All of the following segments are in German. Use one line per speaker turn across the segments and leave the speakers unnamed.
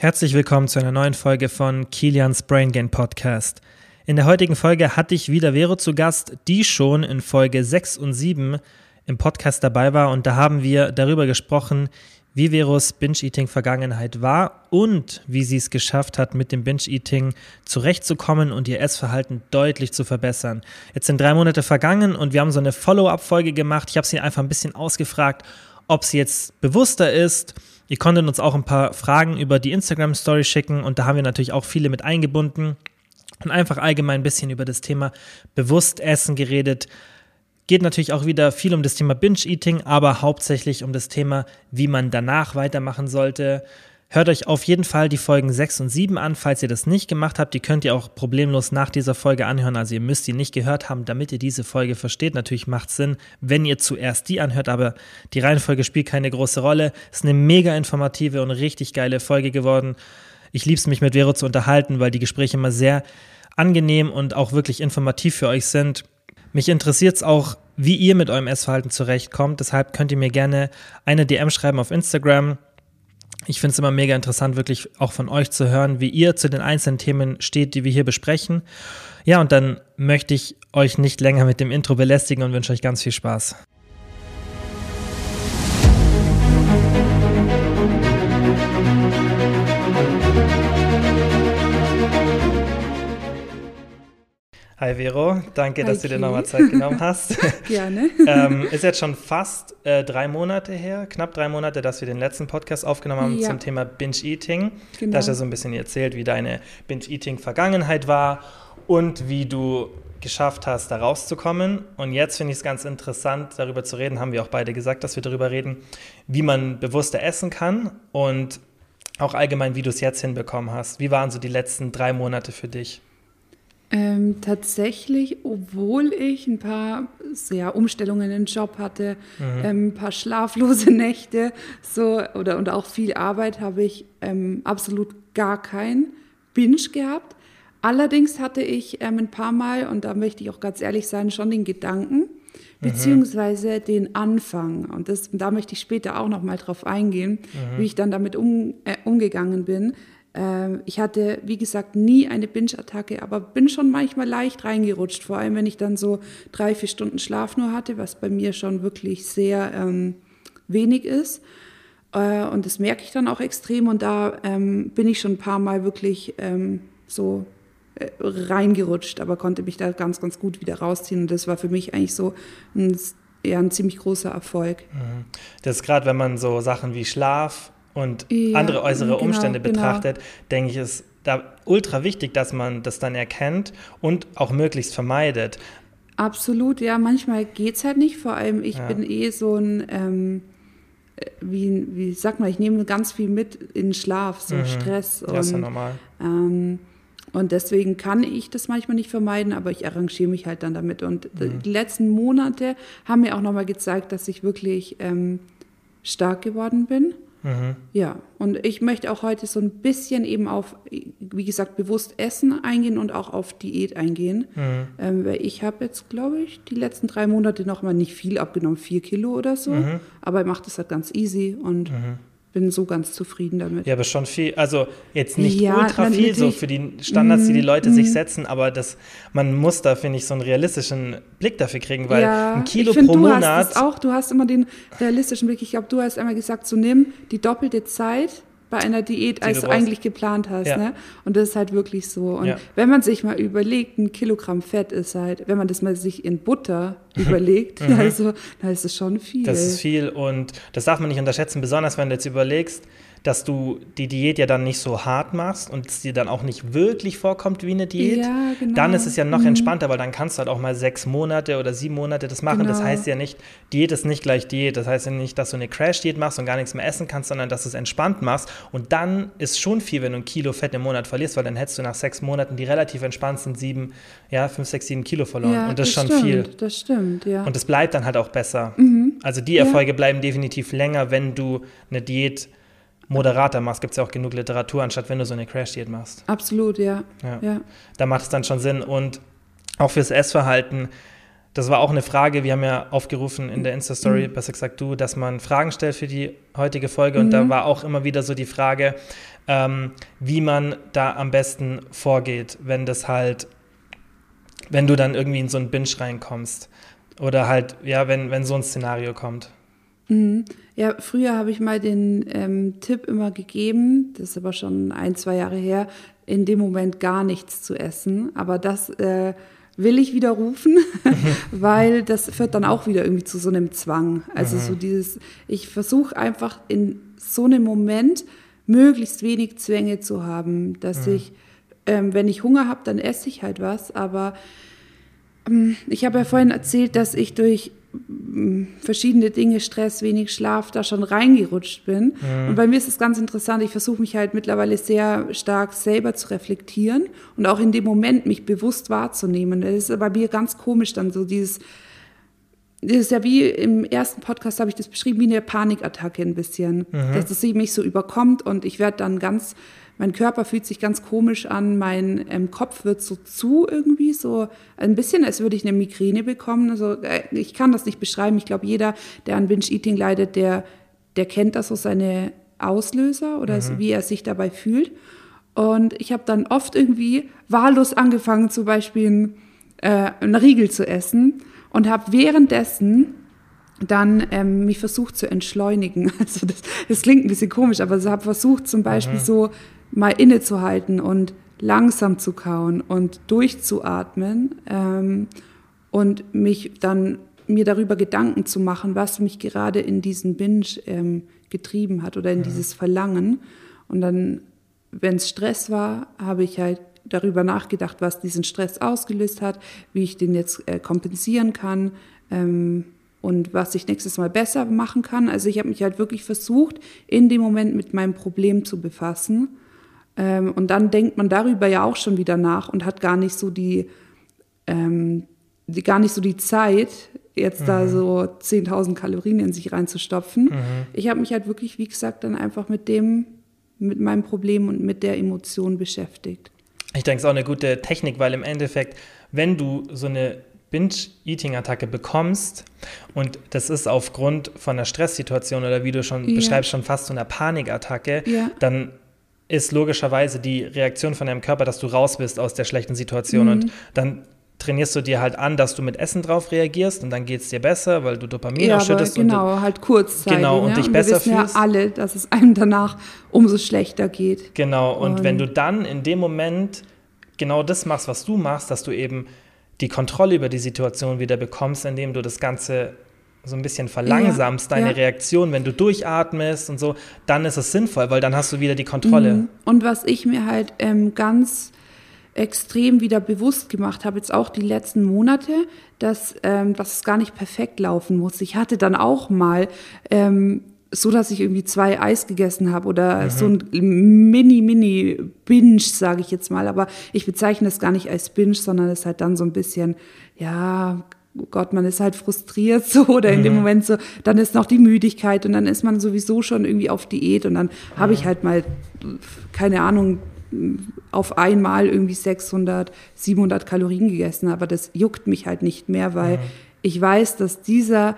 Herzlich willkommen zu einer neuen Folge von Kilians Brain Gain Podcast. In der heutigen Folge hatte ich wieder Vero zu Gast, die schon in Folge 6 und 7 im Podcast dabei war und da haben wir darüber gesprochen, wie Veros Binge-Eating-Vergangenheit war und wie sie es geschafft hat, mit dem Binge-Eating zurechtzukommen und ihr Essverhalten deutlich zu verbessern. Jetzt sind drei Monate vergangen und wir haben so eine Follow-up-Folge gemacht. Ich habe sie einfach ein bisschen ausgefragt, ob sie jetzt bewusster ist, Ihr konntet uns auch ein paar Fragen über die Instagram-Story schicken und da haben wir natürlich auch viele mit eingebunden und einfach allgemein ein bisschen über das Thema Bewusstessen geredet. Geht natürlich auch wieder viel um das Thema Binge-Eating, aber hauptsächlich um das Thema, wie man danach weitermachen sollte, Hört euch auf jeden Fall die Folgen 6 und 7 an, falls ihr das nicht gemacht habt. Die könnt ihr auch problemlos nach dieser Folge anhören. Also ihr müsst die nicht gehört haben, damit ihr diese Folge versteht. Natürlich macht es Sinn, wenn ihr zuerst die anhört, aber die Reihenfolge spielt keine große Rolle. Ist eine mega informative und richtig geile Folge geworden. Ich liebe es, mich mit Vero zu unterhalten, weil die Gespräche immer sehr angenehm und auch wirklich informativ für euch sind. Mich interessiert es auch, wie ihr mit eurem Essverhalten zurechtkommt. Deshalb könnt ihr mir gerne eine DM schreiben auf Instagram ich finde es immer mega interessant, wirklich auch von euch zu hören, wie ihr zu den einzelnen Themen steht, die wir hier besprechen. Ja, und dann möchte ich euch nicht länger mit dem Intro belästigen und wünsche euch ganz viel Spaß. Hi Vero, danke, Hi dass du dir nochmal Zeit genommen hast.
Gerne.
ähm, ist jetzt schon fast äh, drei Monate her, knapp drei Monate, dass wir den letzten Podcast aufgenommen haben ja. zum Thema Binge-Eating. Genau. Da hast du ja so ein bisschen erzählt, wie deine Binge-Eating-Vergangenheit war und wie du geschafft hast, da rauszukommen. Und jetzt finde ich es ganz interessant, darüber zu reden, haben wir auch beide gesagt, dass wir darüber reden, wie man bewusster essen kann und auch allgemein, wie du es jetzt hinbekommen hast. Wie waren so die letzten drei Monate für dich?
Ähm, tatsächlich, obwohl ich ein paar ja, Umstellungen in den Job hatte, mhm. ähm, ein paar schlaflose Nächte so, oder, und auch viel Arbeit, habe ich ähm, absolut gar kein Binge gehabt. Allerdings hatte ich ähm, ein paar Mal, und da möchte ich auch ganz ehrlich sein, schon den Gedanken, mhm. beziehungsweise den Anfang. Und das, da möchte ich später auch noch mal drauf eingehen, mhm. wie ich dann damit um, äh, umgegangen bin. Ähm, ich hatte, wie gesagt, nie eine Binge-Attacke, aber bin schon manchmal leicht reingerutscht, vor allem wenn ich dann so drei, vier Stunden Schlaf nur hatte, was bei mir schon wirklich sehr ähm, wenig ist. Äh, und das merke ich dann auch extrem und da ähm, bin ich schon ein paar Mal wirklich ähm, so äh, reingerutscht, aber konnte mich da ganz, ganz gut wieder rausziehen. Und das war für mich eigentlich so ein, eher ein ziemlich großer Erfolg.
Mhm. Das ist gerade, wenn man so Sachen wie Schlaf und ja, andere äußere genau, Umstände genau. betrachtet, genau. denke ich, ist da ultra wichtig, dass man das dann erkennt und auch möglichst vermeidet.
Absolut, ja, manchmal geht es halt nicht. Vor allem, ich ja. bin eh so ein, ähm, wie, wie sagt man, ich nehme ganz viel mit in Schlaf, so mhm. Stress.
Ja, und, ist ja normal.
Ähm, und deswegen kann ich das manchmal nicht vermeiden, aber ich arrangiere mich halt dann damit. Und mhm. die letzten Monate haben mir auch nochmal gezeigt, dass ich wirklich ähm, stark geworden bin. Mhm. Ja, und ich möchte auch heute so ein bisschen eben auf, wie gesagt, bewusst Essen eingehen und auch auf Diät eingehen. Mhm. Ähm, weil ich habe jetzt, glaube ich, die letzten drei Monate noch mal nicht viel abgenommen, vier Kilo oder so. Mhm. Aber ich mache das halt ganz easy und mhm bin so ganz zufrieden damit.
Ja, aber schon viel, also jetzt nicht ja, ultra viel so für die Standards, die die Leute mm, sich setzen, aber das, man muss da, finde ich, so einen realistischen Blick dafür kriegen, weil ja, ein Kilo find, pro
du
Monat.
Hast auch, du hast immer den realistischen Blick. Ich glaube, du hast einmal gesagt, so nimm die doppelte Zeit bei einer Diät, als du, eigentlich geplant hast. Ja. Ne? Und das ist halt wirklich so. Und ja. wenn man sich mal überlegt, ein Kilogramm Fett ist halt, wenn man das mal sich in Butter überlegt, mhm. also, dann ist es schon viel.
Das ist viel und das darf man nicht unterschätzen, besonders wenn du jetzt überlegst, dass du die Diät ja dann nicht so hart machst und es dir dann auch nicht wirklich vorkommt wie eine Diät, ja, genau. dann ist es ja noch mhm. entspannter, weil dann kannst du halt auch mal sechs Monate oder sieben Monate das machen. Genau. Das heißt ja nicht, Diät ist nicht gleich Diät. Das heißt ja nicht, dass du eine Crash-Diät machst und gar nichts mehr essen kannst, sondern dass du es entspannt machst. Und dann ist schon viel, wenn du ein Kilo Fett im Monat verlierst, weil dann hättest du nach sechs Monaten die relativ entspannt sind sieben, ja, fünf, sechs, sieben Kilo verloren. Ja, und das, das ist schon
stimmt,
viel.
Das stimmt, ja.
Und es bleibt dann halt auch besser. Mhm. Also die Erfolge ja. bleiben definitiv länger, wenn du eine Diät moderater machst, gibt es ja auch genug Literatur, anstatt wenn du so eine Crash-Diät machst.
Absolut, ja.
ja. ja. Da macht es dann schon Sinn. Und auch fürs Essverhalten das war auch eine Frage, wir haben ja aufgerufen in der Insta-Story, mhm. besser gesagt du, dass man Fragen stellt für die heutige Folge. Und mhm. da war auch immer wieder so die Frage, ähm, wie man da am besten vorgeht, wenn das halt, wenn du dann irgendwie in so einen Binge reinkommst. Oder halt, ja, wenn, wenn so ein Szenario kommt.
Mhm. Ja, früher habe ich mal den ähm, Tipp immer gegeben, das ist aber schon ein, zwei Jahre her, in dem Moment gar nichts zu essen. Aber das äh, will ich widerrufen, weil das führt dann auch wieder irgendwie zu so einem Zwang. Also mhm. so dieses, ich versuche einfach in so einem Moment möglichst wenig Zwänge zu haben, dass mhm. ich, ähm, wenn ich Hunger habe, dann esse ich halt was. Aber ähm, ich habe ja vorhin erzählt, dass ich durch verschiedene Dinge, Stress, wenig Schlaf, da schon reingerutscht bin. Mhm. Und bei mir ist es ganz interessant, ich versuche mich halt mittlerweile sehr stark selber zu reflektieren und auch in dem Moment mich bewusst wahrzunehmen. Das ist bei mir ganz komisch dann so dieses, das ist ja wie im ersten Podcast habe ich das beschrieben, wie eine Panikattacke ein bisschen, mhm. dass es mich so überkommt und ich werde dann ganz mein Körper fühlt sich ganz komisch an, mein ähm, Kopf wird so zu irgendwie, so ein bisschen, als würde ich eine Migräne bekommen. Also äh, ich kann das nicht beschreiben. Ich glaube, jeder, der an Binge-Eating leidet, der, der kennt das so seine Auslöser oder mhm. wie er sich dabei fühlt. Und ich habe dann oft irgendwie wahllos angefangen, zum Beispiel äh, einen Riegel zu essen und habe währenddessen dann ähm, mich versucht zu entschleunigen. Also das, das klingt ein bisschen komisch, aber ich habe versucht zum Beispiel mhm. so mal innezuhalten und langsam zu kauen und durchzuatmen ähm, und mich dann mir darüber Gedanken zu machen, was mich gerade in diesen Binge ähm, getrieben hat oder in mhm. dieses Verlangen. Und dann, wenn es Stress war, habe ich halt darüber nachgedacht, was diesen Stress ausgelöst hat, wie ich den jetzt äh, kompensieren kann ähm, und was ich nächstes Mal besser machen kann. Also ich habe mich halt wirklich versucht, in dem Moment mit meinem Problem zu befassen ähm, und dann denkt man darüber ja auch schon wieder nach und hat gar nicht so die, ähm, die gar nicht so die Zeit, jetzt mhm. da so 10.000 Kalorien in sich reinzustopfen. Mhm. Ich habe mich halt wirklich, wie gesagt, dann einfach mit dem, mit meinem Problem und mit der Emotion beschäftigt.
Ich denke, es ist auch eine gute Technik, weil im Endeffekt, wenn du so eine Binge-Eating-Attacke bekommst und das ist aufgrund von einer Stresssituation oder wie du schon ja. beschreibst, schon fast so einer Panikattacke, ja. dann ist logischerweise die Reaktion von deinem Körper, dass du raus bist aus der schlechten Situation. Mhm. Und dann trainierst du dir halt an, dass du mit Essen drauf reagierst und dann geht es dir besser, weil du Dopamin ja, ausschüttest.
genau, und, halt kurzzeitig.
Genau, und
ja?
dich und besser
wir wissen ja alle, dass es einem danach umso schlechter geht.
Genau, und, und wenn du dann in dem Moment genau das machst, was du machst, dass du eben die Kontrolle über die Situation wieder bekommst, indem du das Ganze so ein bisschen verlangsamst, ja, deine ja. Reaktion, wenn du durchatmest und so, dann ist es sinnvoll, weil dann hast du wieder die Kontrolle. Mhm.
Und was ich mir halt ähm, ganz extrem wieder bewusst gemacht habe, jetzt auch die letzten Monate, dass, ähm, dass es gar nicht perfekt laufen muss. Ich hatte dann auch mal ähm, so, dass ich irgendwie zwei Eis gegessen habe oder mhm. so ein Mini-Mini-Binge, sage ich jetzt mal. Aber ich bezeichne das gar nicht als Binge, sondern es ist halt dann so ein bisschen, ja, Gott, man ist halt frustriert so oder in mhm. dem Moment so, dann ist noch die Müdigkeit und dann ist man sowieso schon irgendwie auf Diät und dann mhm. habe ich halt mal, keine Ahnung, auf einmal irgendwie 600, 700 Kalorien gegessen, aber das juckt mich halt nicht mehr, weil mhm. ich weiß, dass dieser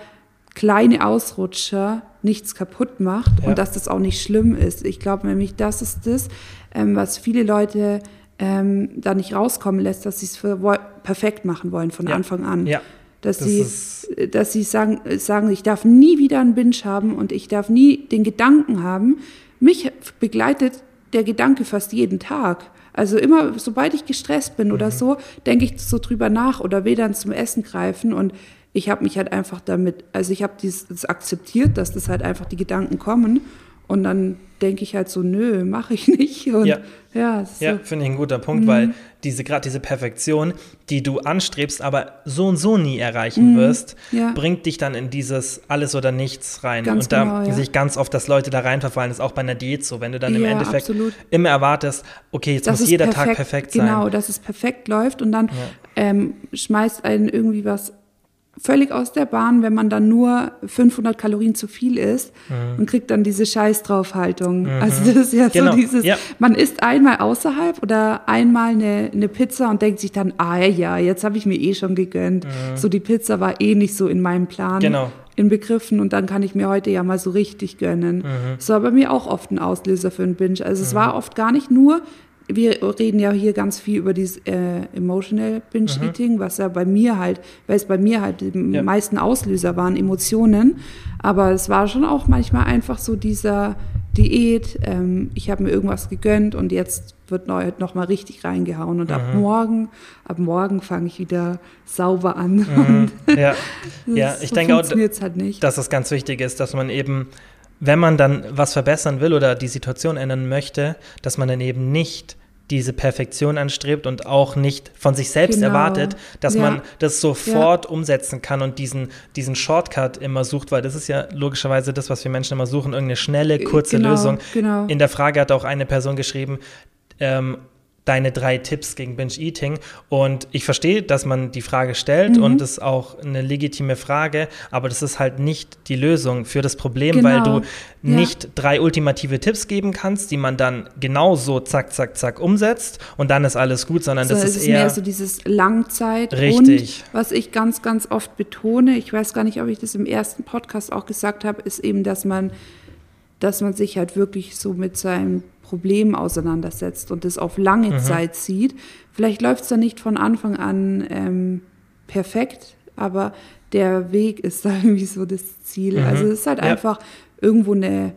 kleine Ausrutscher nichts kaputt macht ja. und dass das auch nicht schlimm ist. Ich glaube nämlich, das ist das, ähm, was viele Leute ähm, da nicht rauskommen lässt, dass sie es perfekt machen wollen von ja. Anfang an. Ja. Dass das sie, dass sie sagen, sagen, ich darf nie wieder einen Binge haben und ich darf nie den Gedanken haben. Mich begleitet der Gedanke fast jeden Tag. Also immer, sobald ich gestresst bin mhm. oder so, denke ich so drüber nach oder will dann zum Essen greifen und ich habe mich halt einfach damit, also ich habe das akzeptiert, dass das halt einfach die Gedanken kommen und dann denke ich halt so, nö, mache ich nicht. Und
ja, ja, ja finde ich ein guter Punkt, mhm. weil diese gerade diese Perfektion, die du anstrebst, aber so und so nie erreichen mhm. wirst, ja. bringt dich dann in dieses alles oder nichts rein. Ganz und da genau, ja. sehe ich ganz oft, dass Leute da reinverfallen, das ist auch bei einer Diät so, wenn du dann im Endeffekt absolut. immer erwartest, okay, jetzt das muss jeder perfekt, Tag perfekt sein.
Genau, dass es perfekt läuft und dann ähm, schmeißt einen irgendwie was völlig aus der Bahn, wenn man dann nur 500 Kalorien zu viel isst
Mhm.
und kriegt dann diese Scheiß-Draufhaltung. Also das ist ja
Genau,
so dieses,
ja.
man isst einmal außerhalb oder einmal eine, eine Pizza und denkt sich dann, ah ja, jetzt habe ich mir eh schon gegönnt. So die Pizza war eh nicht so in meinem Plan.
Mhm. Genau.
Inbegriffen und dann kann ich mir heute ja mal so richtig gönnen.
Mhm.
Das war bei mir auch oft ein Auslöser für einen Binge. Also es war oft gar nicht nur, wir reden ja hier ganz viel über dieses äh, Emotional Binge-Eating, was ja bei mir halt, weil es bei mir halt die
Ja.
meisten Auslöser waren, Emotionen. Aber es war schon auch manchmal einfach so dieser Diät, ähm, ich habe mir irgendwas gegönnt und jetzt wird neu, noch mal richtig reingehauen. Und ab morgen, ab morgen fange ich wieder sauber an. Und
Ja, ja ich
so
denke auch,
halt nicht.
dass es ganz wichtig ist, dass man eben, wenn man dann was verbessern will oder die Situation ändern möchte, dass man dann eben nicht diese Perfektion anstrebt und auch nicht von sich selbst
Genau.
erwartet, dass
Ja.
man das sofort umsetzen kann und diesen, diesen Shortcut immer sucht, weil das ist ja logischerweise das, was wir Menschen immer suchen, irgendeine schnelle, kurze
Genau,
Lösung.
genau.
In der Frage hat auch eine Person geschrieben, ähm, deine drei Tipps gegen Binge-Eating. Und ich verstehe, dass man die Frage stellt
Mhm.
und das ist auch eine legitime Frage, aber das ist halt nicht die Lösung für das Problem,
Genau.
weil du
Ja.
nicht drei ultimative Tipps geben kannst, die man dann genauso zack, zack, zack umsetzt und dann ist alles gut, sondern
So,
das
es
ist
ist
eher.
mehr so dieses Langzeit.
Richtig.
Und was ich ganz, ganz oft betone, ich weiß gar nicht, ob ich das im ersten Podcast auch gesagt habe, ist eben, dass man, dass man sich halt wirklich so mit seinem Problem auseinandersetzt und das auf lange
Mhm.
Zeit sieht. Vielleicht läuft es dann nicht von Anfang an ähm, perfekt, aber der Weg ist da irgendwie so das Ziel.
Mhm.
Also es ist halt
Ja.
einfach irgendwo eine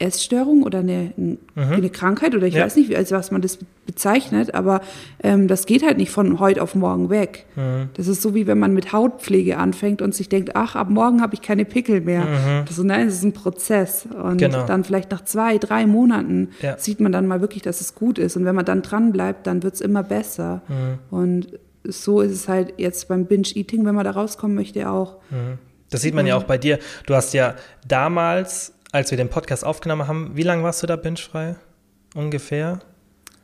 Essstörung oder eine, eine Krankheit oder ich
Mhm. Ja.
weiß nicht, als was man das bezeichnet, aber ähm, das geht halt nicht von heute auf morgen weg.
Mhm.
Das ist so wie wenn man mit Hautpflege anfängt und sich denkt, ach, ab morgen habe ich keine Pickel mehr. Das, ist- nein, das ist ein Prozess. Und
Mhm. Genau.
dann vielleicht nach zwei, drei Monaten
Ja.
sieht man dann mal wirklich, dass es gut ist. Und wenn man dann dran bleibt, dann wird es immer besser.
Mhm.
Und so ist es halt jetzt beim Binge-Eating, wenn man da rauskommen möchte, auch.
Das sieht man ja auch bei dir. Du hast ja damals, als wir den Podcast aufgenommen haben, wie lange warst du da bingefrei? Ungefähr?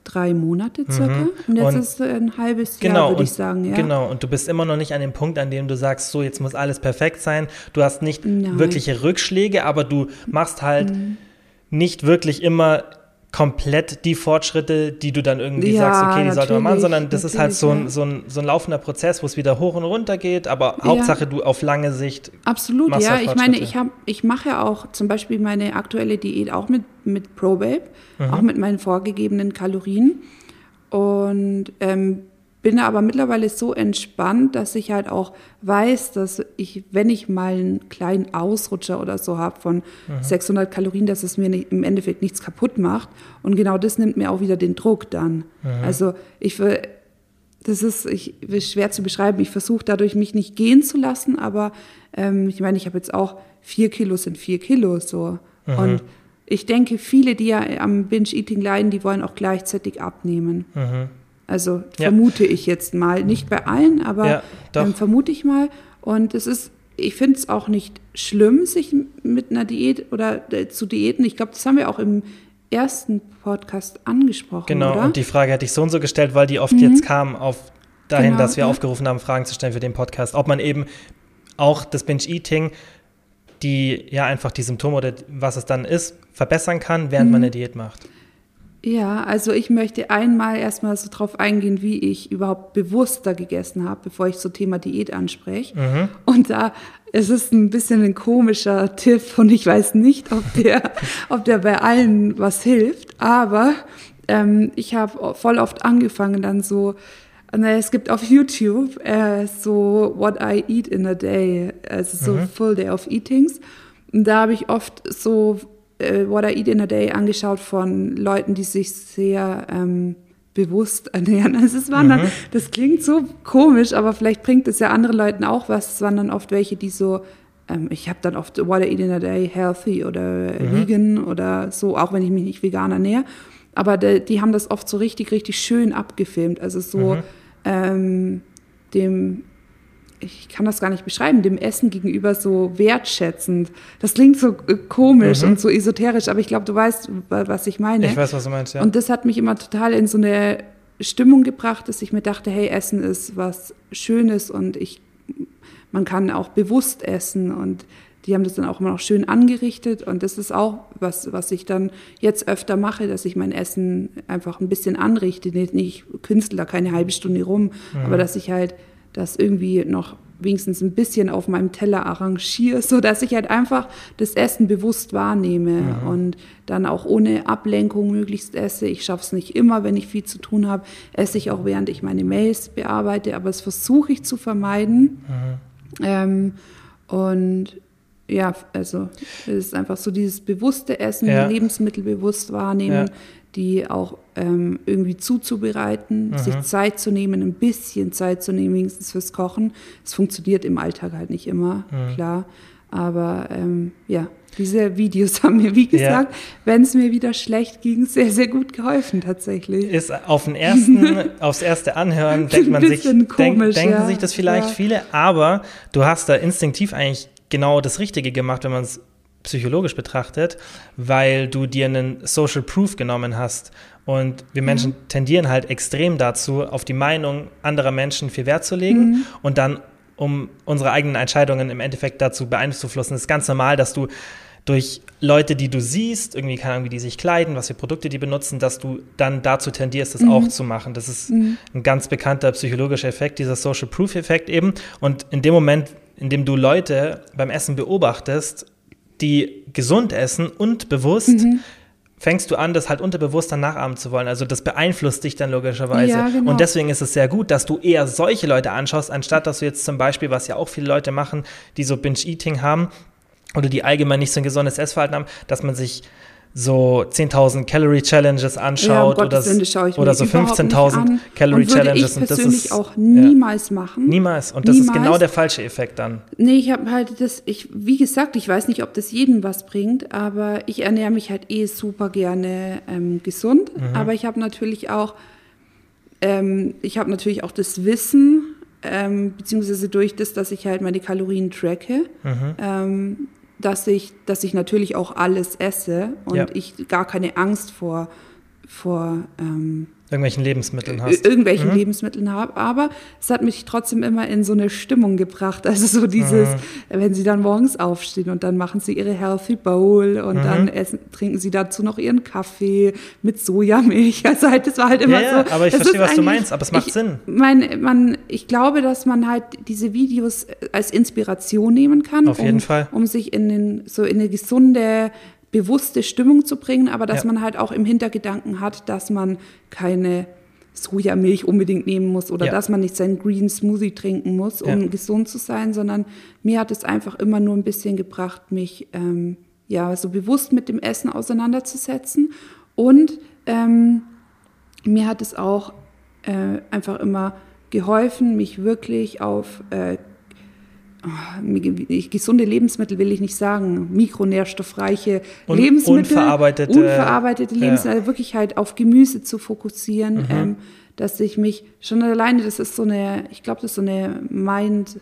Drei Monate circa. Und jetzt
Mhm. Und-
ist ein halbes
Genau,
Jahr, würde
und,
ich sagen. Ja.
genau. Und du bist immer noch nicht an dem Punkt, an dem du sagst, so jetzt muss alles perfekt sein. Du hast nicht
Nein. Mhm.
wirkliche Rückschläge, aber du machst halt nicht wirklich immer komplett die Fortschritte, die du dann irgendwie
Ja,
sagst, okay, die sollte man machen, sondern das ist halt so ein, so, ein, so ein laufender Prozess, wo es wieder hoch und runter geht, aber Hauptsache du auf lange Sicht.
Absolut, ja.
halt
Ich meine, ich, hab, ich mache ja auch zum Beispiel meine aktuelle Diät auch mit, mit ProBabe,
Mhm.
auch mit meinen vorgegebenen Kalorien. Und ähm, bin aber mittlerweile so entspannt, dass ich halt auch weiß, dass ich, wenn ich mal einen kleinen Ausrutscher oder so habe von
Mhm.
600 Kalorien, dass es mir nicht, im Endeffekt nichts kaputt macht. Und genau das nimmt mir auch wieder den Druck dann.
Mhm.
Also ich will, das ist, ich, ist schwer zu beschreiben. Ich versuche dadurch mich nicht gehen zu lassen, aber ähm, ich meine, ich habe jetzt auch vier Kilo sind vier Kilo so.
Mhm.
Und ich denke, viele, die ja am Binge-Eating leiden, die wollen auch gleichzeitig abnehmen. Also
Mhm. Ja.
vermute ich jetzt mal. Nicht bei allen, aber
Ja,
ähm, vermute ich mal. Und es ist, ich finde es auch nicht schlimm, sich mit einer Diät oder äh, zu diäten. Ich glaube, das haben wir auch im ersten Podcast angesprochen,
Genau,
oder?
und die Frage hätte ich so und so gestellt, weil die oft jetzt kam auf dahin,
Genau,
dass wir
ja.
aufgerufen haben, Fragen zu stellen für den Podcast, ob man eben auch das Binge-Eating, die ja einfach die Symptome oder was es dann ist, verbessern kann, während
Mhm.
man eine Diät macht.
Ja, also ich möchte einmal erstmal so drauf eingehen, wie ich überhaupt bewusster gegessen habe, bevor ich so Thema Diät anspreche.
Mhm.
Und da es ist ein bisschen ein komischer Tipp und ich weiß nicht, ob der, ob der bei allen was hilft. Aber ähm, ich habe voll oft angefangen dann so, na, es gibt auf YouTube äh, so What I Eat in a Day, also so Full Day of Eatings. Und da habe ich oft so äh, What I Eat in a Day angeschaut von Leuten, die sich sehr ähm, bewusst ernähren. Also es waren dann, das klingt so komisch, aber vielleicht bringt es ja anderen Leuten auch was. Es waren dann oft welche, die so, ähm, ich habe dann oft What I Eat in a Day healthy oder vegan oder so, auch wenn ich mich nicht vegan ernähre. Aber de, die haben das oft so richtig, richtig schön abgefilmt. Also so ähm, dem ich kann das gar nicht beschreiben, dem Essen gegenüber so wertschätzend. Das klingt so äh, komisch und so esoterisch, aber ich glaube, du weißt, wa- was ich meine.
Ich weiß, was du meinst, ja.
Und das hat mich immer total in so eine Stimmung gebracht, dass ich mir dachte, hey, Essen ist was Schönes und ich man kann auch bewusst essen und die haben das dann auch immer noch schön angerichtet und das ist auch was, was ich dann jetzt öfter mache, dass ich mein Essen einfach ein bisschen anrichte. Nicht, nicht künstle da keine halbe Stunde rum, mhm. aber dass ich halt das irgendwie noch wenigstens ein bisschen auf meinem Teller arrangiere, so dass ich halt einfach das Essen bewusst wahrnehme mhm. und dann auch ohne Ablenkung möglichst esse. Ich schaffe es nicht immer, wenn ich viel zu tun habe, esse ich auch während ich meine Mails bearbeite, aber das versuche ich zu vermeiden. Mhm. Ähm, und ja, also es ist einfach so dieses bewusste Essen, ja. Lebensmittel bewusst wahrnehmen, ja. die auch ähm, irgendwie zuzubereiten, mhm. sich Zeit zu nehmen, ein bisschen Zeit zu nehmen, wenigstens fürs Kochen. Es funktioniert im Alltag halt nicht immer, mhm. klar. Aber ähm, ja, diese Videos haben mir, wie gesagt, ja. wenn es mir wieder schlecht ging, sehr, sehr gut geholfen tatsächlich.
Ist auf den ersten, aufs erste Anhören denkt man sich, komisch, denk, denken ja. sich das vielleicht ja. viele, aber du hast da instinktiv eigentlich genau das Richtige gemacht, wenn man es psychologisch betrachtet, weil du dir einen Social Proof genommen hast. Und wir Menschen mhm. tendieren halt extrem dazu, auf die Meinung anderer Menschen viel Wert zu legen mhm. und dann, um unsere eigenen Entscheidungen im Endeffekt dazu beeinflussen. Es ist ganz normal, dass du durch Leute, die du siehst, irgendwie keine Ahnung, wie die sich kleiden, was für Produkte die benutzen, dass du dann dazu tendierst, das mhm. auch zu machen. Das ist mhm. ein ganz bekannter psychologischer Effekt, dieser Social Proof Effekt eben. Und in dem Moment, indem du Leute beim Essen beobachtest, die gesund essen und bewusst, mhm. fängst du an, das halt unterbewusst dann nachahmen zu wollen. Also das beeinflusst dich dann logischerweise. Ja, genau. Und deswegen ist es sehr gut, dass du eher solche Leute anschaust, anstatt dass du jetzt zum Beispiel, was ja auch viele Leute machen, die so Binge-Eating haben oder die allgemein nicht so ein gesundes Essverhalten haben, dass man sich so 10.000 Calorie Challenges anschaut ja, um oder, oder so 15.000 Calorie und Challenges.
Und das ist auch niemals ja, machen.
Niemals. Und das niemals. ist genau der falsche Effekt dann.
Nee, ich habe halt das, ich, wie gesagt, ich weiß nicht, ob das jedem was bringt, aber ich ernähre mich halt eh super gerne ähm, gesund. Mhm. Aber ich habe natürlich auch, ähm, ich habe natürlich auch das Wissen, ähm, beziehungsweise durch das, dass ich halt meine Kalorien tracke, mhm. Dass ich, dass ich natürlich auch alles esse und ja. ich gar keine Angst vor, vor ähm,
irgendwelchen Lebensmitteln hast.
Irgendwelchen mhm. Lebensmitteln habe. Aber es hat mich trotzdem immer in so eine Stimmung gebracht. Also so dieses, mhm. wenn sie dann morgens aufstehen und dann machen sie ihre Healthy Bowl und mhm. dann essen, trinken sie dazu noch ihren Kaffee mit Sojamilch. Also halt, das war halt immer ja,
so. aber ich verstehe, was du meinst, aber es macht ich, Sinn.
Mein, man, ich glaube, dass man halt diese Videos als Inspiration nehmen kann.
Auf jeden
um,
Fall.
Um sich in den, so in eine gesunde bewusste Stimmung zu bringen, aber dass ja. man halt auch im Hintergedanken hat, dass man keine Sojamilch unbedingt nehmen muss oder ja. dass man nicht seinen Green Smoothie trinken muss, um ja. gesund zu sein, sondern mir hat es einfach immer nur ein bisschen gebracht, mich ähm, ja so bewusst mit dem Essen auseinanderzusetzen und ähm, mir hat es auch äh, einfach immer geholfen, mich wirklich auf äh, gesunde Lebensmittel will ich nicht sagen, mikronährstoffreiche Un Lebensmittel,
unverarbeitete,
unverarbeitete Lebensmittel, ja. also wirklich halt auf Gemüse zu fokussieren, mhm. ähm, dass ich mich schon alleine, das ist so eine, ich glaube, das ist so eine Mind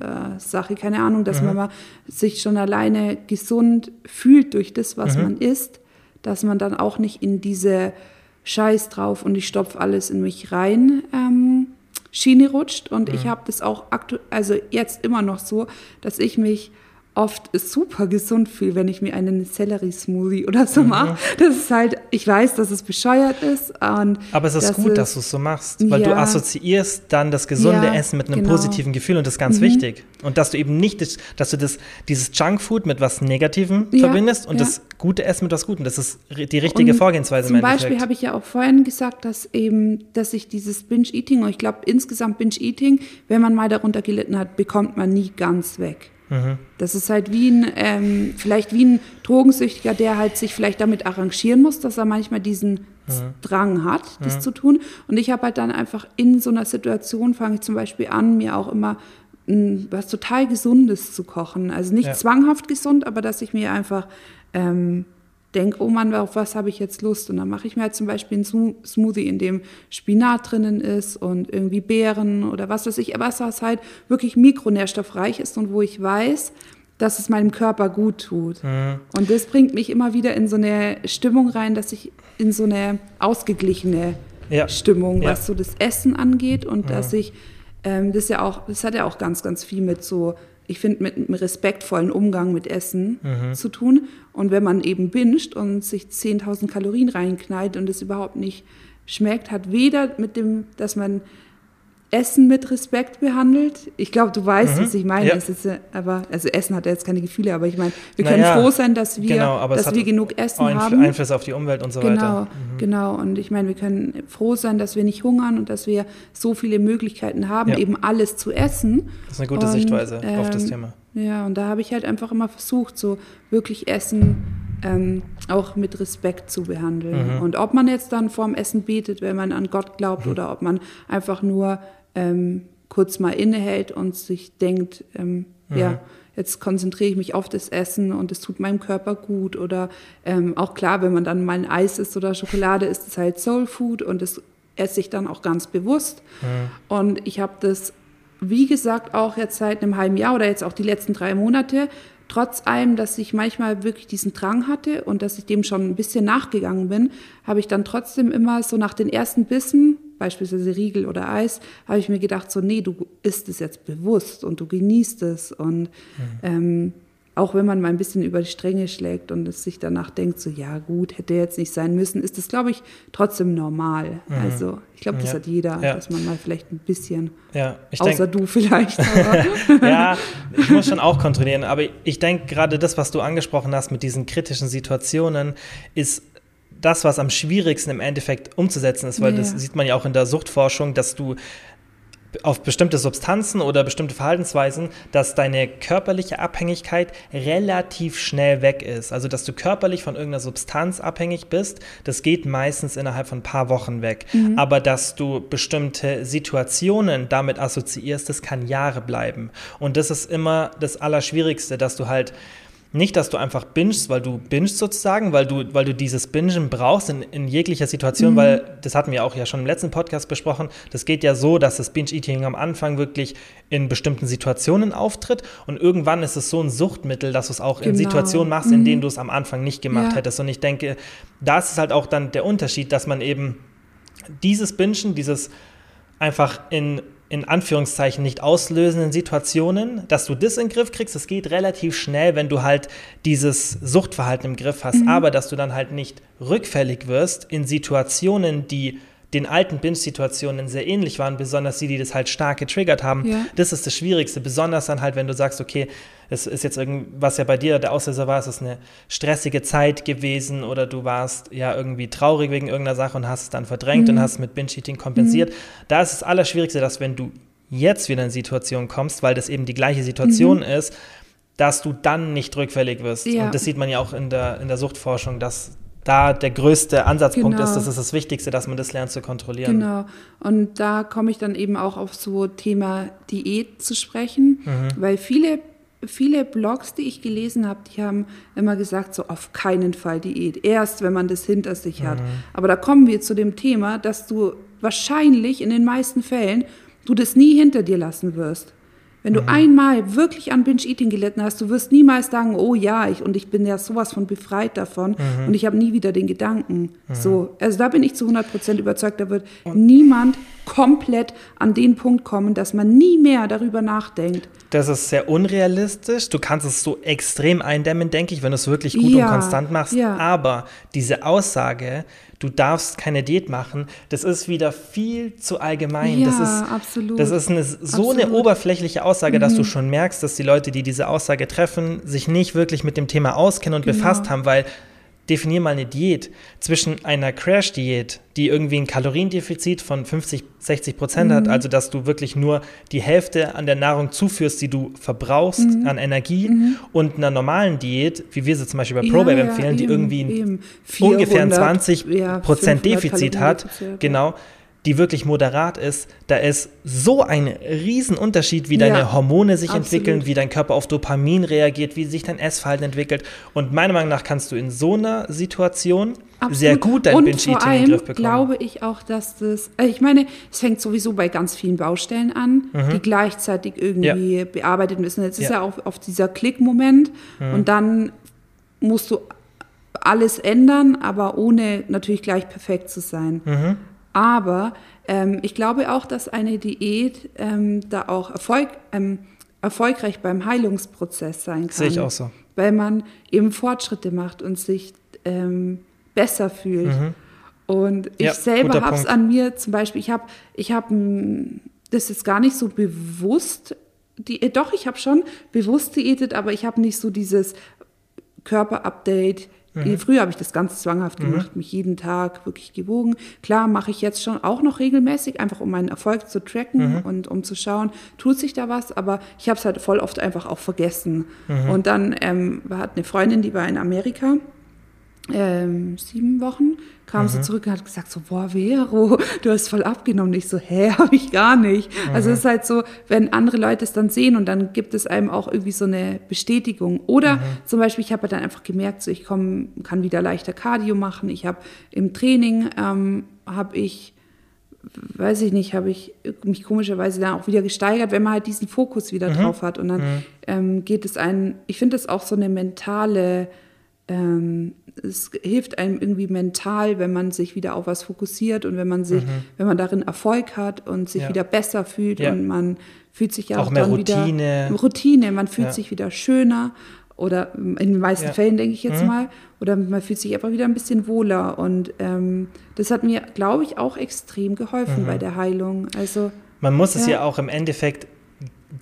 äh, Sache, keine Ahnung, dass mhm. man sich schon alleine gesund fühlt durch das, was mhm. man isst, dass man dann auch nicht in diese Scheiß drauf und ich stopfe alles in mich rein ähm, Schiene rutscht. Und mhm. ich habe das auch aktuell, also jetzt immer noch so, dass ich mich oft super gesund fühle, wenn ich mir einen Sellerie-Smoothie oder so mhm. mache. Das ist halt, ich weiß, dass es bescheuert ist. Und
Aber es ist gut, ist, dass du es so machst, weil ja. du assoziierst dann das gesunde ja, Essen mit einem genau. positiven Gefühl und das ist ganz mhm. wichtig. Und dass du eben nicht, dass du das, dieses Junkfood mit was Negativem ja, verbindest und das gute Essen mit was Gutem. Das ist die richtige und Vorgehensweise.
Zum Beispiel habe ich ja auch vorhin gesagt, dass eben, dass ich dieses Binge-Eating, und ich glaube insgesamt Binge-Eating, wenn man mal darunter gelitten hat, bekommt man nie ganz weg. Mhm. Das ist halt wie ein, ähm, vielleicht wie ein Drogensüchtiger, der halt sich vielleicht damit arrangieren muss, dass er manchmal diesen mhm. Drang hat, das mhm. zu tun. Und ich habe halt dann einfach in so einer Situation, fange ich zum Beispiel an, mir auch immer m, was total Gesundes zu kochen. Also nicht ja. zwanghaft gesund, aber dass ich mir einfach ähm, denke, oh Mann, auf was habe ich jetzt Lust? Und dann mache ich mir halt zum Beispiel einen Smoothie, in dem Spinat drinnen ist und irgendwie Beeren oder was weiß ich, was halt wirklich mikronährstoffreich ist und wo ich weiß, dass es meinem Körper gut tut. Mhm. Und das bringt mich immer wieder in so eine Stimmung rein, dass ich in so eine ausgeglichene ja. Stimmung, was ja. so das Essen angeht und ja. dass ich ähm, das, ja auch, das hat ja auch ganz, ganz viel mit so, ich finde, mit einem respektvollen Umgang mit Essen mhm. zu tun. Und wenn man eben binscht und sich 10.000 Kalorien reinknallt und es überhaupt nicht schmeckt, hat weder mit dem, dass man Essen mit Respekt behandelt. Ich glaube, du weißt, mhm. was ich meine. Ja. Ist, aber also Essen hat ja jetzt keine Gefühle, aber ich meine, wir können naja, froh sein, dass wir, genau, dass wir genug Essen
Einf
haben.
Einfluss auf die Umwelt und so
genau,
weiter.
Mhm. Genau. Und ich meine, wir können froh sein, dass wir nicht hungern und dass wir so viele Möglichkeiten haben, ja. eben alles zu essen.
Das ist eine gute und, Sichtweise ähm, auf das ähm, Thema.
Ja, und da habe ich halt einfach immer versucht, so wirklich Essen ähm, auch mit Respekt zu behandeln. Mhm. Und ob man jetzt dann vorm Essen betet, wenn man an Gott glaubt, mhm. oder ob man einfach nur ähm, kurz mal innehält und sich denkt, ähm, mhm. ja, jetzt konzentriere ich mich auf das Essen und es tut meinem Körper gut. Oder ähm, auch klar, wenn man dann mal ein Eis isst oder Schokolade, ist es halt Soul Food und das esse ich dann auch ganz bewusst. Mhm. Und ich habe das, wie gesagt, auch jetzt seit einem halben Jahr oder jetzt auch die letzten drei Monate, trotz allem, dass ich manchmal wirklich diesen Drang hatte und dass ich dem schon ein bisschen nachgegangen bin, habe ich dann trotzdem immer so nach den ersten Bissen beispielsweise Riegel oder Eis, habe ich mir gedacht, so, nee, du isst es jetzt bewusst und du genießt es. Und mhm. ähm, auch wenn man mal ein bisschen über die Stränge schlägt und es sich danach denkt, so, ja gut, hätte jetzt nicht sein müssen, ist das, glaube ich, trotzdem normal. Mhm. Also ich glaube, das ja. hat jeder, ja. dass man mal vielleicht ein bisschen,
ja,
außer
denk,
du vielleicht.
ja, ich muss schon auch kontrollieren, aber ich denke gerade das, was du angesprochen hast mit diesen kritischen Situationen, ist das, was am schwierigsten im Endeffekt umzusetzen ist, weil ja. das sieht man ja auch in der Suchtforschung, dass du auf bestimmte Substanzen oder bestimmte Verhaltensweisen, dass deine körperliche Abhängigkeit relativ schnell weg ist. Also, dass du körperlich von irgendeiner Substanz abhängig bist, das geht meistens innerhalb von ein paar Wochen weg. Mhm. Aber dass du bestimmte Situationen damit assoziierst, das kann Jahre bleiben. Und das ist immer das Allerschwierigste, dass du halt nicht, dass du einfach bingst, weil du bingst sozusagen, weil du, weil du dieses Bingen brauchst in, in jeglicher Situation, mhm. weil das hatten wir auch ja schon im letzten Podcast besprochen. Das geht ja so, dass das Binge-Eating am Anfang wirklich in bestimmten Situationen auftritt und irgendwann ist es so ein Suchtmittel, dass du es auch genau. in Situationen machst, in denen mhm. du es am Anfang nicht gemacht ja. hättest. Und ich denke, da ist es halt auch dann der Unterschied, dass man eben dieses Bingen, dieses einfach in in Anführungszeichen nicht auslösenden Situationen, dass du das in den Griff kriegst. Das geht relativ schnell, wenn du halt dieses Suchtverhalten im Griff hast, mhm. aber dass du dann halt nicht rückfällig wirst in Situationen, die den alten Binge-Situationen sehr ähnlich waren, besonders die, die das halt stark getriggert haben. Ja. Das ist das Schwierigste, besonders dann halt, wenn du sagst, okay, es ist jetzt irgendwas ja bei dir der Auslöser war, es ist eine stressige Zeit gewesen oder du warst ja irgendwie traurig wegen irgendeiner Sache und hast es dann verdrängt mhm. und hast mit Binge-Eating kompensiert. Mhm. Da ist das Allerschwierigste, dass wenn du jetzt wieder in eine Situation kommst, weil das eben die gleiche Situation mhm. ist, dass du dann nicht rückfällig wirst. Ja. Und das sieht man ja auch in der, in der Suchtforschung, dass da der größte Ansatzpunkt genau. ist, das ist das Wichtigste, dass man das lernt zu kontrollieren.
Genau. Und da komme ich dann eben auch auf so Thema Diät zu sprechen, mhm. weil viele viele Blogs, die ich gelesen habe, die haben immer gesagt, so auf keinen Fall Diät. Erst, wenn man das hinter sich hat. Mhm. Aber da kommen wir zu dem Thema, dass du wahrscheinlich in den meisten Fällen du das nie hinter dir lassen wirst. Wenn du mhm. einmal wirklich an Binge-Eating gelitten hast, du wirst niemals sagen, oh ja, ich, und ich bin ja sowas von befreit davon mhm. und ich habe nie wieder den Gedanken. Mhm. So, also da bin ich zu 100 Prozent überzeugt, da wird und niemand komplett an den Punkt kommen, dass man nie mehr darüber nachdenkt.
Das ist sehr unrealistisch. Du kannst es so extrem eindämmen, denke ich, wenn du es wirklich gut ja, und konstant machst. Ja. Aber diese Aussage, du darfst keine Diät machen, das ist wieder viel zu allgemein. Ja, das ist,
absolut.
Das ist eine, so absolut. eine oberflächliche Aussage, mhm. dass du mhm. schon merkst, dass die Leute, die diese Aussage treffen, sich nicht wirklich mit dem Thema auskennen und genau. befasst haben, weil definier mal eine Diät. Zwischen einer Crash-Diät, die irgendwie ein Kaloriendefizit von 50, 60 Prozent mhm. hat, also dass du wirklich nur die Hälfte an der Nahrung zuführst, die du verbrauchst mhm. an Energie, mhm. und einer normalen Diät, wie wir sie zum Beispiel bei ProBab ja, empfehlen, ja, eben, die irgendwie 400, ungefähr ein 20 Prozent ja, Defizit hat, genau, die wirklich moderat ist, da ist so ein Riesenunterschied, wie deine ja, Hormone sich absolut. entwickeln, wie dein Körper auf Dopamin reagiert, wie sich dein Essverhalten entwickelt. Und meiner Meinung nach kannst du in so einer Situation absolut. sehr gut dein Binge-Eating in den Griff bekommen.
glaube ich auch, dass das, äh, ich meine, es fängt sowieso bei ganz vielen Baustellen an, mhm. die gleichzeitig irgendwie ja. bearbeitet müssen. Jetzt ist ja auch auf dieser Klick-Moment mhm. und dann musst du alles ändern, aber ohne natürlich gleich perfekt zu sein. Mhm. Aber ähm, ich glaube auch, dass eine Diät ähm, da auch Erfolg, ähm, erfolgreich beim Heilungsprozess sein kann.
Sehe ich auch so.
Weil man eben Fortschritte macht und sich ähm, besser fühlt.
Mhm.
Und ich
Ja,
selber habe es an mir zum Beispiel, ich habe ich hab, das ist gar nicht so bewusst, die, äh, doch, ich habe schon bewusst diätet, aber ich habe nicht so dieses Körperupdate.
Mhm.
Früher habe ich das ganz zwanghaft gemacht, mich jeden Tag wirklich gewogen. Klar mache ich jetzt schon auch noch regelmäßig, einfach um meinen Erfolg zu tracken
Mhm.
und um zu schauen, tut sich da was, aber ich habe es halt voll oft einfach auch vergessen.
Mhm.
Und dann ähm, hat eine Freundin, die war in Amerika, ähm, sieben Wochen, kam
Mhm.
sie zurück und hat gesagt so, boah, Vero, du hast voll abgenommen. Und ich so, hä, habe ich gar nicht. Also
Mhm.
es ist halt so, wenn andere Leute es dann sehen und dann gibt es einem auch irgendwie so eine Bestätigung. Oder
Mhm.
zum Beispiel, ich habe dann einfach gemerkt, so ich komm, kann wieder leichter Cardio machen. Ich habe im Training, ähm, habe ich weiß ich nicht, habe ich mich komischerweise dann auch wieder gesteigert, wenn man halt diesen Fokus wieder drauf hat. Und dann ähm, geht es einen, ich finde das auch so eine mentale, ähm, es hilft einem irgendwie mental, wenn man sich wieder auf was fokussiert und wenn man sich, wenn man darin Erfolg hat und sich
Ja.
wieder besser fühlt
Ja.
und man fühlt sich ja
Auch
auch,
mehr
dann
Routine.
wieder Routine, man fühlt
Ja.
sich wieder schöner oder in den meisten. Fällen denke ich jetzt mal oder man fühlt sich einfach wieder ein bisschen wohler und ähm, das hat mir, glaube ich, auch extrem geholfen bei der Heilung. Also
Man muss es
ja
auch im Endeffekt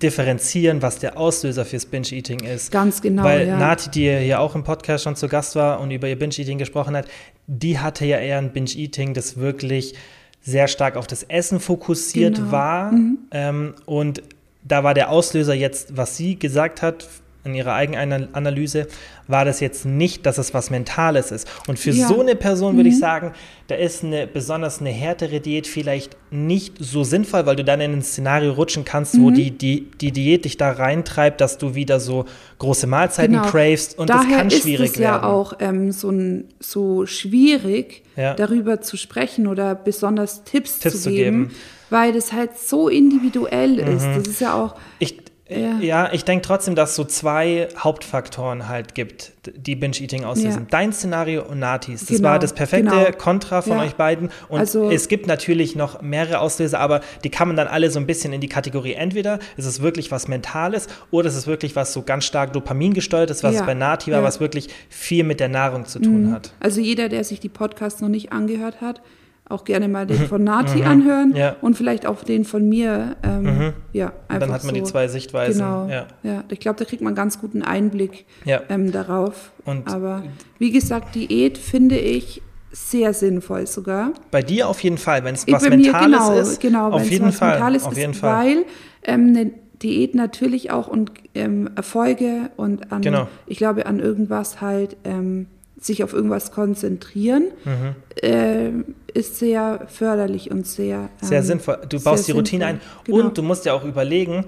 differenzieren, was der Auslöser fürs Binge-Eating ist.
Ganz genau,
Weil
ja.
Nati, die hier auch im Podcast schon zu Gast war und über ihr Binge-Eating gesprochen hat, die hatte ja eher ein Binge-Eating, das wirklich sehr stark auf das Essen fokussiert
Genau.
war. Ähm, und da war der Auslöser jetzt, was sie gesagt hat in ihrer eigenen Analyse, war das jetzt nicht, dass es was Mentales ist. Und für
Ja.
so eine Person würde ich sagen, da ist eine besonders eine härtere Diät vielleicht nicht so sinnvoll, weil du dann in ein Szenario rutschen kannst, wo die, die, die Diät dich da reintreibt, dass du wieder so große Mahlzeiten cravest und
Genau. Daher
das kann
ist
schwierig
es ja
werden.
auch ähm, so, ein, so schwierig,
Ja.
darüber zu sprechen oder besonders Tipps,
Tipps
zu,
zu
geben,
geben.
weil das halt so individuell ist. Das ist ja auch,
Ich,
Ja.
ja. ich denke trotzdem, dass es so zwei Hauptfaktoren halt gibt, die Binge-Eating auslösen.
Ja.
Dein Szenario und Natis. Das
Genau,
war das perfekte
genau.
Kontra von
Ja.
euch beiden. Und
Also-
es gibt natürlich noch mehrere Auslöser, aber die kann man dann alle so ein bisschen in die Kategorie entweder ist es wirklich was Mentales oder ist es wirklich was so ganz stark Dopamin gesteuert ist, was bei Nati war.
Mhm.
was wirklich viel mit der Nahrung zu tun hat.
also jeder, der sich die Podcasts noch nicht angehört hat, auch gerne mal den von Nati anhören
Mhm. Ja.
und vielleicht auch den von mir. Ähm, Ja, einfach
dann hat man
so.
die zwei Sichtweisen.
Genau.
Ja.
Ja. ich glaube, da kriegt man einen ganz guten Einblick
Ja.
ähm, darauf.
Und-
Aber wie gesagt, Diät finde ich sehr sinnvoll sogar.
Bei dir auf jeden Fall, wenn es was
Bei mir
Mentales
genau,
ist,
genau,
auf jeden
was
Fall,
Mentales
auf
ist,
jeden Fall.
weil ähm, eine Diät natürlich auch und ähm, Erfolge und an,
Genau.
ich glaube, an irgendwas halt ähm, sich auf irgendwas konzentrieren,
Mhm.
ähm, ist sehr förderlich und sehr
Sehr
ähm,
sinnvoll. Du baust die Routine ein
sinnvoll. Genau.
und du musst ja auch überlegen,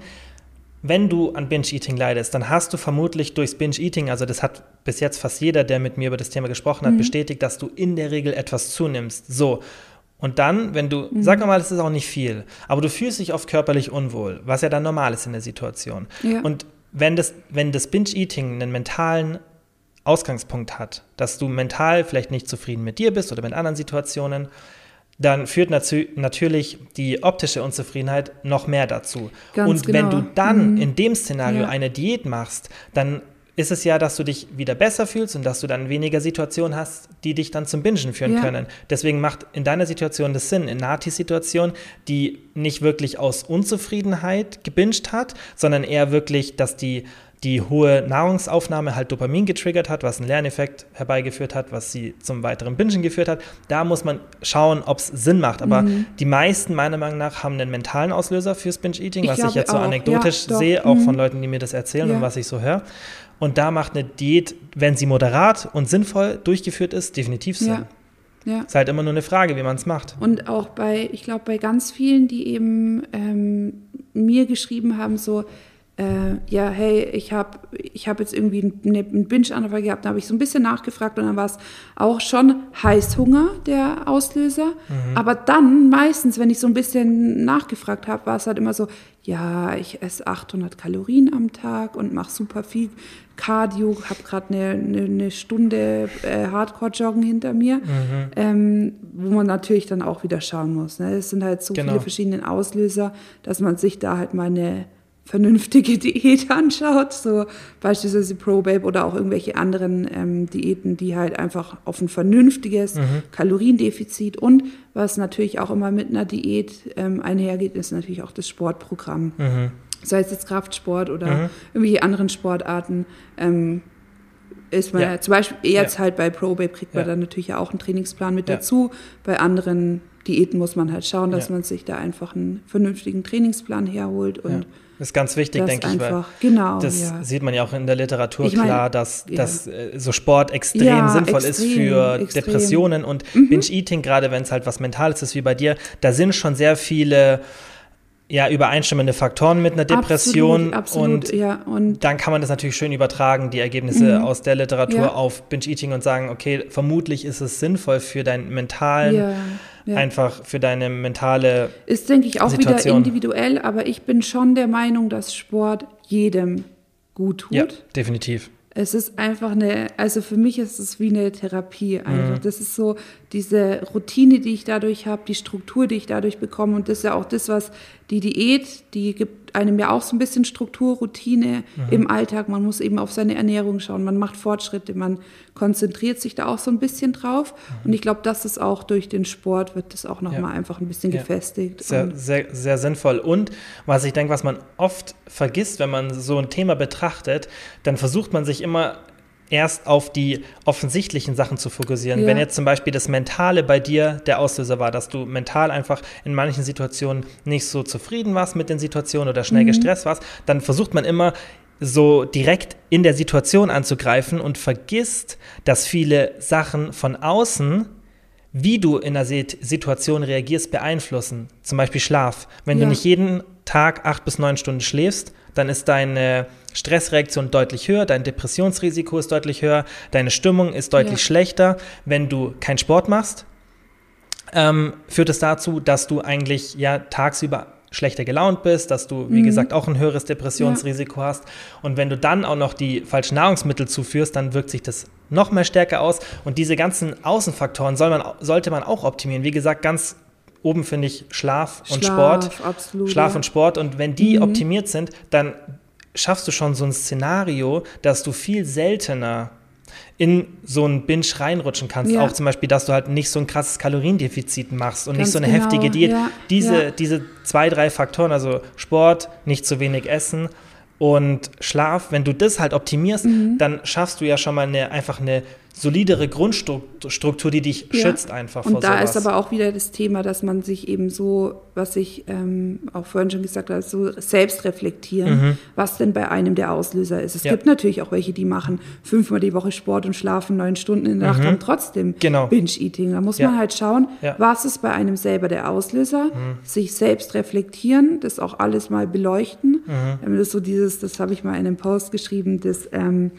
wenn du an Binge-Eating leidest, dann hast du vermutlich durchs Binge-Eating, also das hat bis jetzt fast jeder, der mit mir über das Thema gesprochen
Mhm.
hat, bestätigt, dass du in der Regel etwas zunimmst. So. Und dann, wenn du,
Mhm.
sag mal, es ist auch nicht viel, aber du fühlst dich oft körperlich unwohl, was ja dann normal ist in der Situation.
Ja.
Und wenn das, wenn das Binge-Eating einen mentalen Ausgangspunkt hat, dass du mental vielleicht nicht zufrieden mit dir bist oder mit anderen Situationen, dann führt natü natürlich die optische Unzufriedenheit noch mehr dazu.
Ganz
und wenn
genau.
du dann in dem Szenario
Ja.
eine Diät machst, dann ist es ja, dass du dich wieder besser fühlst und dass du dann weniger Situationen hast, die dich dann zum Bingen führen
Ja.
können. Deswegen macht in deiner Situation das Sinn. In Natis Situation, die nicht wirklich aus Unzufriedenheit gebinged hat, sondern eher wirklich, dass die die hohe Nahrungsaufnahme halt Dopamin getriggert hat, was einen Lerneffekt herbeigeführt hat, was sie zum weiteren Bingen geführt hat. Da muss man schauen, ob es Sinn macht. Aber
Mhm.
die meisten, meiner Meinung nach, haben einen mentalen Auslöser fürs Binge-Eating,
Ich
was ich
glaube
jetzt so
auch.
anekdotisch
Ja,
sehe, auch
Mhm.
von Leuten, die mir das erzählen
Ja.
und was ich so höre. Und da macht eine Diät, wenn sie moderat und sinnvoll durchgeführt ist, definitiv Sinn.
Ja. Ja.
Ist halt immer nur eine Frage, wie man es macht.
Und auch bei, ich glaube, bei ganz vielen, die eben ähm, mir geschrieben haben, so, äh, ja, hey, ich habe ich hab jetzt irgendwie einen Binge-Anfall gehabt, da habe ich so ein bisschen nachgefragt und dann war es auch schon Heißhunger, der Auslöser. Mhm. Aber dann meistens, wenn ich so ein bisschen nachgefragt habe, war es halt immer so, ja, ich esse 800 Kalorien am Tag und mache super viel Cardio, habe gerade eine, eine, eine, Stunde äh, Hardcore-Joggen hinter mir, mhm. ähm, wo man natürlich dann auch wieder schauen muss. Ne? Es sind halt so genau. viele verschiedene Auslöser, dass man sich da halt mal eine vernünftige Diät anschaut, so beispielsweise Pro Babe oder auch irgendwelche anderen ähm, Diäten, die halt einfach auf ein vernünftiges mhm. Kaloriendefizit und was natürlich auch immer mit einer Diät ähm, einhergeht, ist natürlich auch das Sportprogramm. Mhm. Sei es jetzt Kraftsport oder mhm. irgendwelche anderen Sportarten. Ähm, ist man ja. zum Beispiel jetzt ja. halt bei Pro Babe kriegt man dann natürlich auch einen Trainingsplan mit dazu. Bei anderen Diäten muss man halt schauen, dass man sich da einfach einen vernünftigen Trainingsplan herholt und
das ist ganz wichtig, denke ich, weil
genau,
das ja. sieht man ja auch in der Literatur ich mein, klar, dass, ja. dass äh, so Sport extrem ja, sinnvoll extrem, ist für extrem. Depressionen und mhm. Binge-Eating, gerade wenn es halt was Mentales ist wie bei dir, da sind schon sehr viele ja, übereinstimmende Faktoren mit einer Depression.
Absolut, absolut,
und, ja, und dann kann man das natürlich schön übertragen, die Ergebnisse mhm. aus der Literatur ja. auf Binge-Eating und sagen, okay, vermutlich ist es sinnvoll für deinen mentalen, ja, ja. einfach für deine mentale
Ist, denke ich, auch Situation. wieder individuell, aber ich bin schon der Meinung, dass Sport jedem gut tut. Ja,
definitiv.
Es ist einfach eine, also für mich ist es wie eine Therapie einfach. Mhm. Das ist so diese Routine, die ich dadurch habe, die Struktur, die ich dadurch bekomme. Und das ist ja auch das, was die Diät, die gibt einem ja auch so ein bisschen Struktur, Routine mhm. im Alltag. Man muss eben auf seine Ernährung schauen. Man macht Fortschritte, man konzentriert sich da auch so ein bisschen drauf. Mhm. Und ich glaube, dass es auch durch den Sport wird das auch nochmal ja. einfach ein bisschen ja. gefestigt.
Sehr, sehr, sehr sinnvoll. Und was ich denke, was man oft vergisst, wenn man so ein Thema betrachtet, dann versucht man sich immer erst auf die offensichtlichen Sachen zu fokussieren. Ja. Wenn jetzt zum Beispiel das Mentale bei dir der Auslöser war, dass du mental einfach in manchen Situationen nicht so zufrieden warst mit den Situationen oder schnell mhm. gestresst warst, dann versucht man immer so direkt in der Situation anzugreifen und vergisst, dass viele Sachen von außen wie du in einer Situation reagierst, beeinflussen. Zum Beispiel Schlaf. Wenn ja. du nicht jeden Tag acht bis neun Stunden schläfst, dann ist deine Stressreaktion deutlich höher, dein Depressionsrisiko ist deutlich höher, deine Stimmung ist deutlich ja. schlechter. Wenn du keinen Sport machst, ähm, führt es dazu, dass du eigentlich ja tagsüber schlechter gelaunt bist, dass du, wie mhm. gesagt, auch ein höheres Depressionsrisiko ja. hast. Und wenn du dann auch noch die falschen Nahrungsmittel zuführst, dann wirkt sich das noch mehr stärker aus. Und diese ganzen Außenfaktoren soll man, sollte man auch optimieren. Wie gesagt, ganz oben finde ich Schlaf, Schlaf und Sport.
Absolut,
Schlaf ja. und Sport. Und wenn die mhm. optimiert sind, dann schaffst du schon so ein Szenario, dass du viel seltener in so einen Binge reinrutschen kannst. Ja. Auch zum Beispiel, dass du halt nicht so ein krasses Kaloriendefizit machst und Ganz nicht so eine genau. heftige Diät. Ja. Diese, ja. diese zwei, drei Faktoren, also Sport, nicht zu wenig essen und Schlaf, wenn du das halt optimierst, mhm. dann schaffst du ja schon mal eine, einfach eine solidere Grundstruktur, die dich ja. schützt einfach
Und da sowas. ist aber auch wieder das Thema, dass man sich eben so, was ich ähm, auch vorhin schon gesagt habe, so selbst reflektieren, mhm. was denn bei einem der Auslöser ist. Es ja. gibt natürlich auch welche, die machen fünfmal die Woche Sport und schlafen neun Stunden in der Nacht mhm. und trotzdem
genau.
Binge-Eating. Da muss ja. man halt schauen, was ist bei einem selber der Auslöser, mhm. sich selbst reflektieren, das auch alles mal beleuchten. Mhm. Ähm, das ist so dieses, das habe ich mal in einem Post geschrieben, das ähm,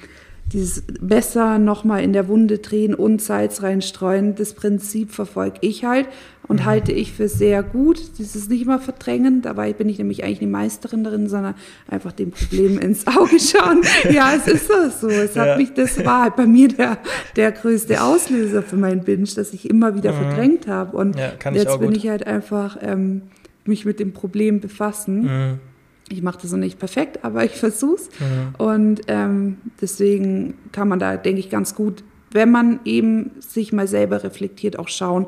dieses Messer nochmal in der Wunde drehen und Salz reinstreuen, das Prinzip verfolge ich halt und mhm. halte ich für sehr gut. Dieses nicht mal verdrängen, dabei bin ich nämlich eigentlich eine Meisterin darin, sondern einfach dem Problem ins Auge schauen. ja, es ist so. Es hat ja. mich, das war halt bei mir der, der größte Auslöser für meinen Binge, dass ich immer wieder mhm. verdrängt habe. Und ja, jetzt ich bin ich halt einfach ähm, mich mit dem Problem befassen. Mhm ich mache das noch nicht perfekt, aber ich versuch's. Mhm. Und ähm, deswegen kann man da, denke ich, ganz gut, wenn man eben sich mal selber reflektiert, auch schauen,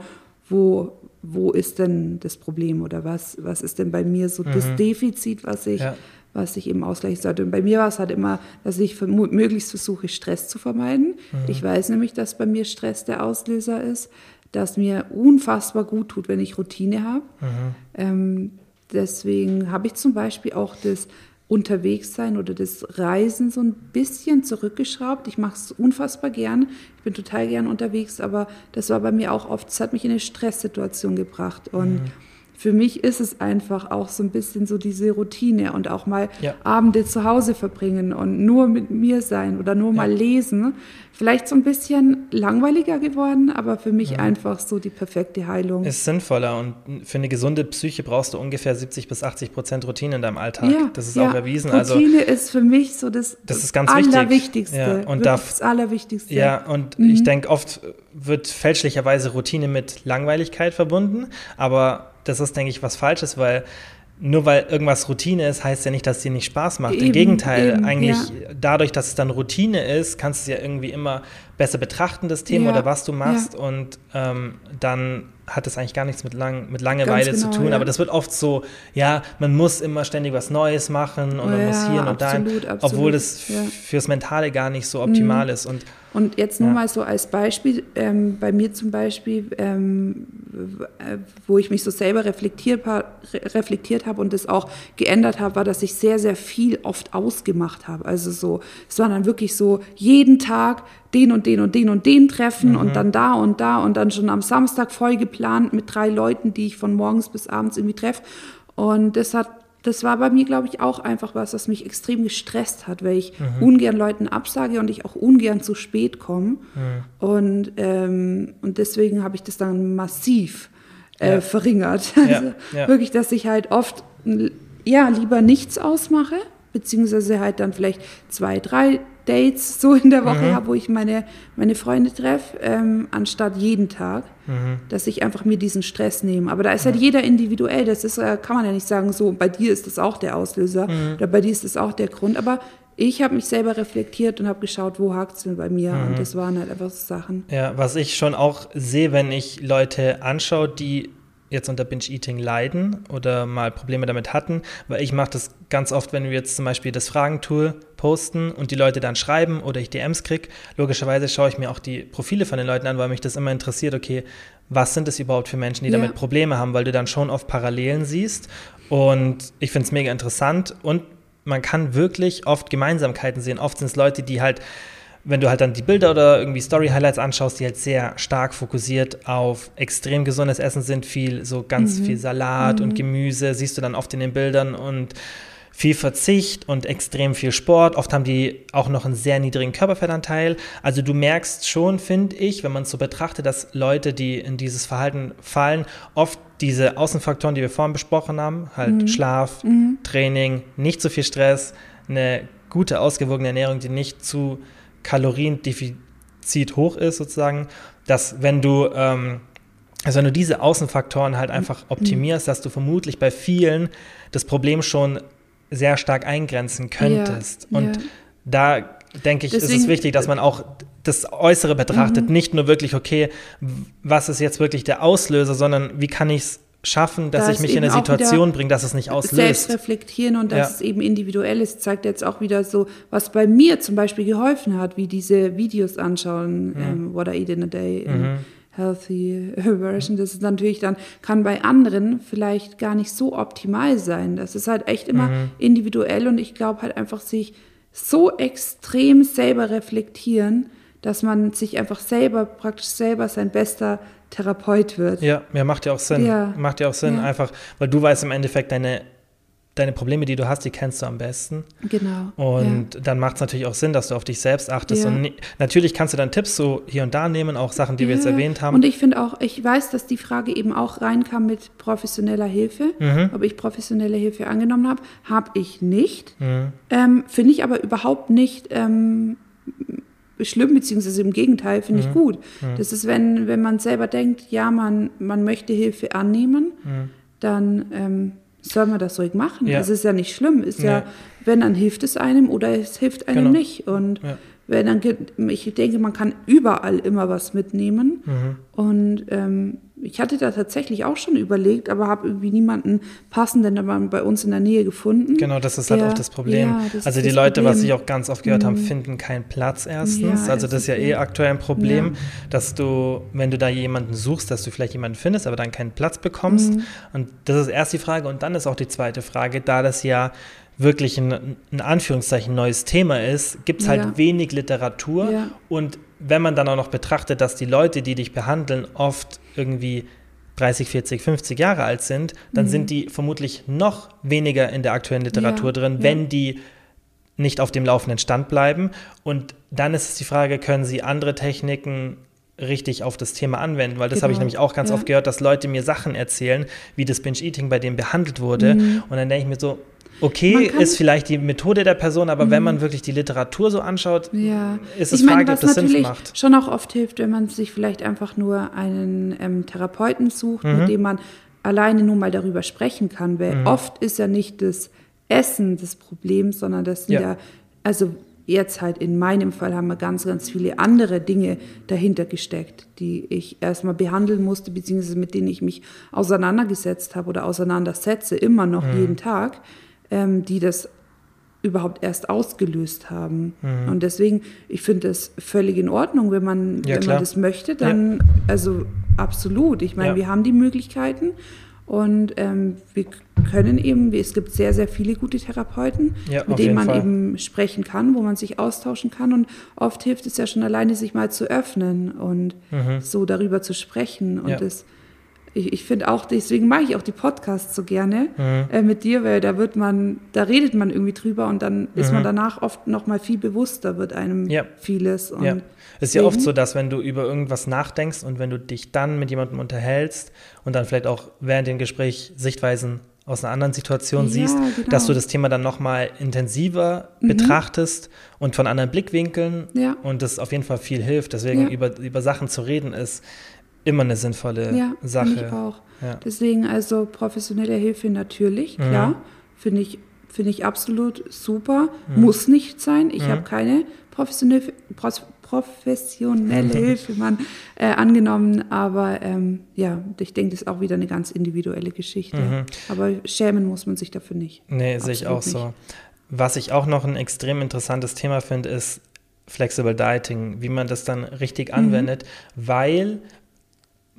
wo, wo ist denn das Problem oder was, was ist denn bei mir so mhm. das Defizit, was ich, ja. was ich eben ausgleichen sollte. Und bei mir war es halt immer, dass ich möglichst versuche, Stress zu vermeiden. Mhm. Ich weiß nämlich, dass bei mir Stress der Auslöser ist, dass mir unfassbar gut tut, wenn ich Routine habe. Mhm. Ähm, deswegen habe ich zum Beispiel auch das Unterwegssein oder das Reisen so ein bisschen zurückgeschraubt. Ich mache es unfassbar gern. Ich bin total gern unterwegs, aber das war bei mir auch oft, es hat mich in eine Stresssituation gebracht. Und mhm. Für mich ist es einfach auch so ein bisschen so diese Routine und auch mal
Ja.
Abende zu Hause verbringen und nur mit mir sein oder nur mal lesen. Vielleicht so ein bisschen langweiliger geworden, aber für mich einfach so die perfekte Heilung.
Ist sinnvoller und für eine gesunde Psyche brauchst du ungefähr 70 bis 80 Prozent Routine in deinem Alltag. das ist
ja.
auch erwiesen. Also
Routine ist für mich so das,
Das ist ganz wichtig.
Allerwichtigste.
Ja, und darf-
das Allerwichtigste.
Ja, und
Mhm.
ich denke, oft wird fälschlicherweise Routine mit Langweiligkeit verbunden, aber das ist, denke ich, was Falsches, weil nur weil irgendwas Routine ist, heißt ja nicht, dass es dir nicht Spaß macht. Im
Eben,
Gegenteil,
eben,
eigentlich
ja.
dadurch, dass es dann Routine ist, kannst du es ja irgendwie immer besser betrachten, das Thema
Ja,
oder was du machst
ja.
und ähm, dann hat es eigentlich gar nichts mit, lang, mit Langeweile
Ganz
zu
genau,
tun.
ja.
Aber das wird oft so, ja, man muss immer ständig was Neues machen und man
Ja,
muss hier und da, obwohl das fürs Mentale gar nicht so optimal ist. Und
Und jetzt nur mal so als Beispiel, ähm, bei mir zum Beispiel, ähm, äh, wo ich mich so selber reflektiert, reflektiert habe und das auch geändert habe, war, dass ich sehr, sehr viel oft ausgemacht habe. Also so, es war dann wirklich so jeden Tag den und den und den und den treffen und dann da und da und dann schon am Samstag voll geplant mit drei Leuten, die ich von morgens bis abends irgendwie treffe. Und das hat das war bei mir, glaube ich, auch einfach was, was mich extrem gestresst hat, weil ich ungern Leuten absage und ich auch ungern zu spät komme. Und, ähm, und deswegen habe ich das dann massiv äh,
Ja.
verringert.
Ja,
Also
ja.
wirklich, dass ich halt oft ja, lieber nichts ausmache, beziehungsweise halt dann vielleicht zwei, drei Dates so in der Woche
Mhm.
habe, wo ich meine, meine Freunde treffe, ähm, anstatt jeden Tag,
Mhm.
dass ich einfach mir diesen Stress nehme. Aber da ist halt jeder individuell. Das ist, äh, kann man ja nicht sagen, so bei dir ist das auch der Auslöser
Mhm.
oder bei dir ist das auch der Grund. Aber ich habe mich selber reflektiert und habe geschaut, wo hakt es denn bei mir?
Mhm.
Und das waren halt einfach so Sachen.
Ja, was ich schon auch sehe, wenn ich Leute anschaue, die jetzt unter Binge-Eating leiden oder mal Probleme damit hatten, weil ich mache das ganz oft, wenn wir jetzt zum Beispiel das Fragentool posten und die Leute dann schreiben oder ich DMs kriege, logischerweise schaue ich mir auch die Profile von den Leuten an, weil mich das immer interessiert, okay, was sind es überhaupt für Menschen, die
Ja.
damit Probleme haben, weil du dann schon oft Parallelen siehst und ich finde es mega interessant und man kann wirklich oft Gemeinsamkeiten sehen. Oft sind es Leute, die halt wenn du halt dann die Bilder oder irgendwie Story-Highlights anschaust, die halt sehr stark fokussiert auf extrem gesundes Essen sind, viel, so ganz viel Salat und Gemüse, siehst du dann oft in den Bildern und viel Verzicht und extrem viel Sport. Oft haben die auch noch einen sehr niedrigen Körperfettanteil. Also du merkst schon, finde ich, wenn man es so betrachtet, dass Leute, die in dieses Verhalten fallen, oft diese Außenfaktoren, die wir vorhin besprochen haben, halt Schlaf, Training, nicht zu viel Stress, eine gute, ausgewogene Ernährung, die nicht zu Kaloriendefizit hoch ist, sozusagen, dass wenn du, ähm, also wenn du diese Außenfaktoren halt einfach optimierst, dass du vermutlich bei vielen das Problem schon sehr stark eingrenzen könntest.
Ja,
Und
ja.
da denke ich, ist es
Deswegen-
wichtig, dass man auch das Äußere betrachtet,
Mhm.
nicht nur wirklich, okay, was ist jetzt wirklich der Auslöser, sondern wie kann ich es schaffen, dass
Da
ich mich in eine Situation bringe, dass es nicht
Selbst
auslöst.
reflektieren und dass
Ja.
es eben individuell ist, zeigt jetzt auch wieder so, was bei mir zum Beispiel geholfen hat, wie diese Videos anschauen,
Mhm.
ähm, What I Eat in a Day, in Healthy Version. Das ist natürlich dann, kann bei anderen vielleicht gar nicht so optimal sein. Das ist halt echt immer
Mhm.
individuell und ich glaube halt einfach sich so extrem selber reflektieren, dass man sich einfach selber, praktisch selber sein bester Therapeut wird.
Ja, ja, macht ja auch Sinn.
Ja.
Macht ja auch Sinn,
Ja.
einfach, weil du weißt im Endeffekt, deine, deine Probleme, die du hast, die kennst du am besten.
Genau.
Und dann macht es natürlich auch Sinn, dass du auf dich selbst achtest.
Ja.
Und natürlich kannst du dann Tipps so hier und da nehmen, auch Sachen, die wir jetzt
Ja,
erwähnt haben.
Und ich finde auch, ich weiß, dass die Frage eben auch reinkam mit professioneller Hilfe,
Mhm.
ob ich professionelle Hilfe angenommen habe. Habe ich nicht.
Mhm.
Ähm, finde ich aber überhaupt nicht ähm, schlimm, beziehungsweise im Gegenteil, finde
Mhm.
ich gut. Das ist, wenn, wenn man selber denkt, ja, man, man möchte Hilfe annehmen, dann ähm, soll man das ruhig machen.
Mhm. Ja.
Es ist ja nicht schlimm. Ist ja,
Nee.
wenn, dann hilft es einem oder es hilft einem
Genau.
nicht. Und
Ja.
wenn dann, ich denke, man kann überall immer was mitnehmen.
Mhm.
Und ähm, ich hatte da tatsächlich auch schon überlegt, aber habe irgendwie niemanden passenden bei uns in der Nähe gefunden.
Genau, das ist halt
Ja,
auch das Problem.
ja, das
also die Leute, was
Problem. Mhm.
ich auch ganz oft gehört habe, finden keinen Platz erstens.
Ja,
also
das
ist ja eh aktuell ein Problem,
Ja.
dass du, wenn du da jemanden suchst, dass du vielleicht jemanden findest, aber dann keinen Platz bekommst.
Mhm.
Und das ist erst die Frage. Und dann ist auch die zweite Frage, da das ja wirklich ein, in Anführungszeichen neues Thema ist, gibt es halt
Ja.
wenig Literatur.
Ja.
Und wenn man dann auch noch betrachtet, dass die Leute, die dich behandeln, oft irgendwie 30, 40, 50 Jahre alt sind, dann mhm. sind die vermutlich noch weniger in der aktuellen Literatur ja, drin, wenn die nicht auf dem laufenden Stand bleiben. Und dann ist es die Frage, können sie andere Techniken richtig auf das Thema anwenden, weil das genau. habe ich nämlich auch ganz ja. oft gehört, dass Leute mir Sachen erzählen, wie das Binge-Eating bei dem behandelt wurde. Mhm. Und dann denke ich mir so, okay, ist vielleicht die Methode der Person, aber wenn man wirklich die Literatur so anschaut,
ja.
ist es ich fraglich, ob das Sinn macht.
schon auch oft hilft, wenn man sich vielleicht einfach nur einen ähm, Therapeuten sucht, mhm. mit dem man alleine nur mal darüber sprechen kann, weil mhm. oft ist ja nicht das Essen des Problems, sondern das sind ja, ja also jetzt halt in meinem Fall haben wir ganz, ganz viele andere Dinge dahinter gesteckt, die ich erstmal behandeln musste, beziehungsweise mit denen ich mich auseinandergesetzt habe oder auseinandersetze, immer noch mhm. jeden Tag ähm, die das überhaupt erst ausgelöst haben. Mhm. Und deswegen, ich finde das völlig in Ordnung, wenn man, ja, wenn man das möchte, dann, ja. also absolut. Ich meine, ja. wir haben die Möglichkeiten und ähm, wir können eben, es gibt sehr, sehr viele gute Therapeuten, mit denen man Fall. eben sprechen kann, wo man sich austauschen kann. Und oft hilft es ja schon alleine, sich mal zu öffnen und mhm. so darüber zu sprechen. Und das ich, ich finde auch, deswegen mache ich auch die Podcasts so gerne mhm. äh, mit dir, weil da wird man, da redet man irgendwie drüber und dann ist mhm. man danach oft noch mal viel bewusster, wird einem ja. vieles.
Ja. Es ist ja oft so, dass wenn du über irgendwas nachdenkst und wenn du dich dann mit jemandem unterhältst und dann vielleicht auch während dem Gespräch Sichtweisen aus einer anderen Situation ja, siehst, genau. dass du das Thema dann noch mal intensiver mhm. betrachtest und von anderen Blickwinkeln ja. und das auf jeden Fall viel hilft. Deswegen über, über Sachen zu reden ist immer eine sinnvolle ja, Sache.
Ich auch. Ja. Deswegen also professionelle Hilfe natürlich, mhm. klar, finde ich, find ich absolut super. Mhm. Muss nicht sein. Ich mhm. habe keine professionelle, professionelle Hilfe man, äh, angenommen, aber ähm, ja, ich denke, das ist auch wieder eine ganz individuelle Geschichte. Mhm. Aber schämen muss man sich dafür nicht.
Nee, sehe ich auch nicht. so. Was ich auch noch ein extrem interessantes Thema finde, ist Flexible Dieting, wie man das dann richtig mhm. anwendet, weil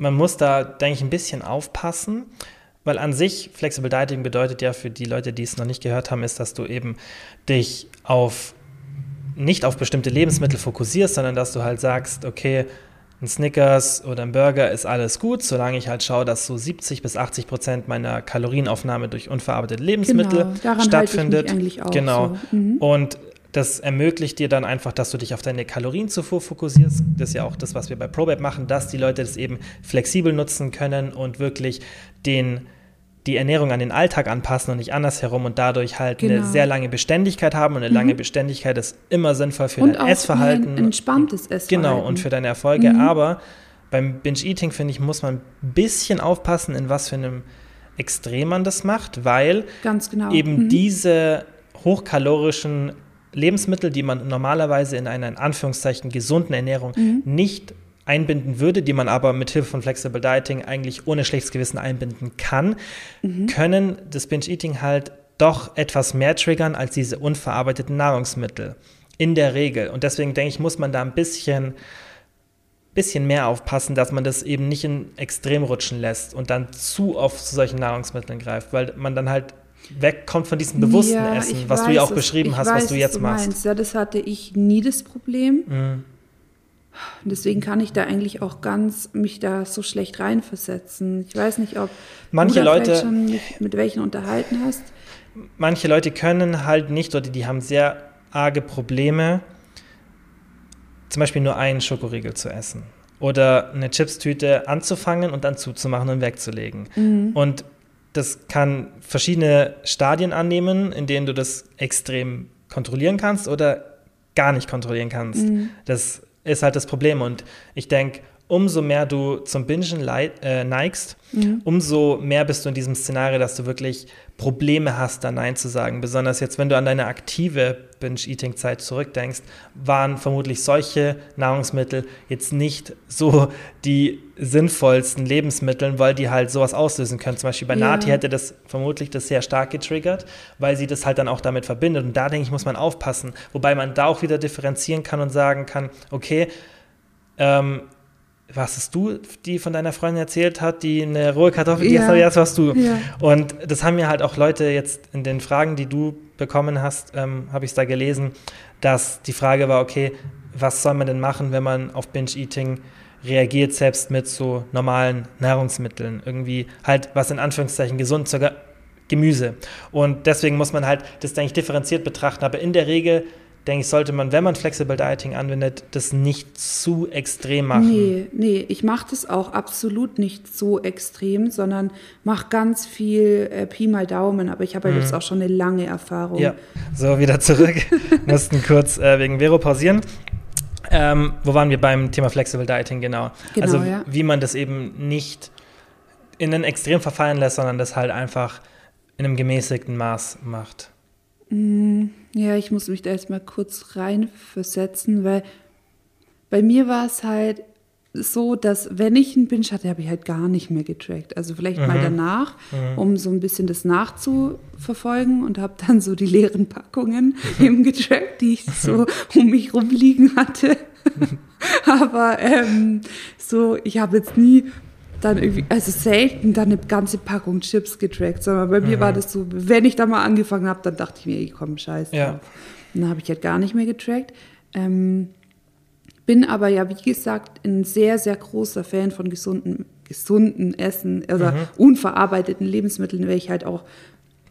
man muss da, denke ich, ein bisschen aufpassen, weil an sich Flexible Dieting bedeutet ja für die Leute, die es noch nicht gehört haben, ist, dass du eben dich auf nicht auf bestimmte Lebensmittel fokussierst, sondern dass du halt sagst, okay, ein Snickers oder ein Burger ist alles gut, solange ich halt schaue, dass so 70 bis 80 Prozent meiner Kalorienaufnahme durch unverarbeitete Lebensmittel genau, stattfindet. Halte ich mich eigentlich auch genau. So. Mhm. Und das ermöglicht dir dann einfach, dass du dich auf deine Kalorienzufuhr fokussierst. Das ist ja auch das, was wir bei ProBab machen, dass die Leute das eben flexibel nutzen können und wirklich den, die Ernährung an den Alltag anpassen und nicht andersherum und dadurch halt genau. eine sehr lange Beständigkeit haben. Und eine mhm. lange Beständigkeit ist immer sinnvoll für und dein Essverhalten.
Ein entspanntes Essverhalten.
Genau, und für deine Erfolge. Mhm. Aber beim Binge-Eating, finde ich, muss man ein bisschen aufpassen, in was für einem Extrem man das macht, weil
genau.
eben mhm. diese hochkalorischen Lebensmittel, die man normalerweise in einer in Anführungszeichen gesunden Ernährung mhm. nicht einbinden würde, die man aber mit Hilfe von Flexible Dieting eigentlich ohne schlechtes Gewissen einbinden kann, mhm. können das Binge Eating halt doch etwas mehr triggern als diese unverarbeiteten Nahrungsmittel. In der Regel. Und deswegen denke ich, muss man da ein bisschen, bisschen mehr aufpassen, dass man das eben nicht in Extrem rutschen lässt und dann zu oft zu solchen Nahrungsmitteln greift, weil man dann halt wegkommt von diesem bewussten ja, Essen, was weiß, du ja auch beschrieben hast, weiß, was du jetzt du machst.
Ja, das hatte ich nie das Problem. Mhm. Deswegen kann ich da eigentlich auch ganz mich da so schlecht reinversetzen. Ich weiß nicht, ob
manche du da Leute
schon mit, mit welchen unterhalten hast.
Manche Leute können halt nicht oder die haben sehr arge Probleme, zum Beispiel nur einen Schokoriegel zu essen oder eine Chipstüte anzufangen und dann zuzumachen und wegzulegen. Mhm. Und das kann verschiedene Stadien annehmen, in denen du das extrem kontrollieren kannst oder gar nicht kontrollieren kannst. Mhm. Das ist halt das Problem. Und ich denke, umso mehr du zum Bingen äh, neigst, mhm. umso mehr bist du in diesem Szenario, dass du wirklich Probleme hast, da Nein zu sagen. Besonders jetzt, wenn du an deine aktive Binge-Eating-Zeit zurückdenkst, waren vermutlich solche Nahrungsmittel jetzt nicht so die sinnvollsten Lebensmittel, weil die halt sowas auslösen können. Zum Beispiel bei ja. Nati hätte das vermutlich das sehr stark getriggert, weil sie das halt dann auch damit verbindet. Und da denke ich, muss man aufpassen. Wobei man da auch wieder differenzieren kann und sagen kann, okay, ähm, was hast du, die von deiner Freundin erzählt hat, die eine rohe Kartoffel, die ja. hast, das warst du. Ja. Und das haben mir halt auch Leute jetzt in den Fragen, die du bekommen hast, ähm, habe ich es da gelesen, dass die Frage war, okay, was soll man denn machen, wenn man auf Binge-Eating reagiert selbst mit so normalen Nahrungsmitteln. Irgendwie halt, was in Anführungszeichen gesund, sogar Gemüse. Und deswegen muss man halt das, denke ich, differenziert betrachten. Aber in der Regel denke ich, sollte man, wenn man Flexible Dieting anwendet, das nicht zu extrem machen.
Nee, nee, ich mache das auch absolut nicht so extrem, sondern mache ganz viel äh, Pi mal Daumen, aber ich habe mhm. jetzt auch schon eine lange Erfahrung.
Ja, so wieder zurück. Mussten kurz äh, wegen Vero pausieren. Ähm, wo waren wir beim Thema Flexible Dieting, genau. genau also ja. wie man das eben nicht in ein Extrem verfallen lässt, sondern das halt einfach in einem gemäßigten Maß macht.
Mm, ja, ich muss mich da jetzt mal kurz reinversetzen, weil bei mir war es halt so, dass wenn ich einen Binge hatte, habe ich halt gar nicht mehr getrackt. Also vielleicht mhm. mal danach, mhm. um so ein bisschen das nachzuverfolgen und habe dann so die leeren Packungen mhm. eben getrackt, die ich so um mich rumliegen hatte. Aber ähm, so, ich habe jetzt nie dann irgendwie, also selten dann eine ganze Packung Chips getrackt, sondern bei mir mhm. war das so, wenn ich da mal angefangen habe, dann dachte ich mir, ich komm, scheiße. Ja. dann habe ich halt gar nicht mehr getrackt. Ähm, bin aber ja, wie gesagt, ein sehr, sehr großer Fan von gesunden, gesunden Essen oder mhm. unverarbeiteten Lebensmitteln, weil ich halt auch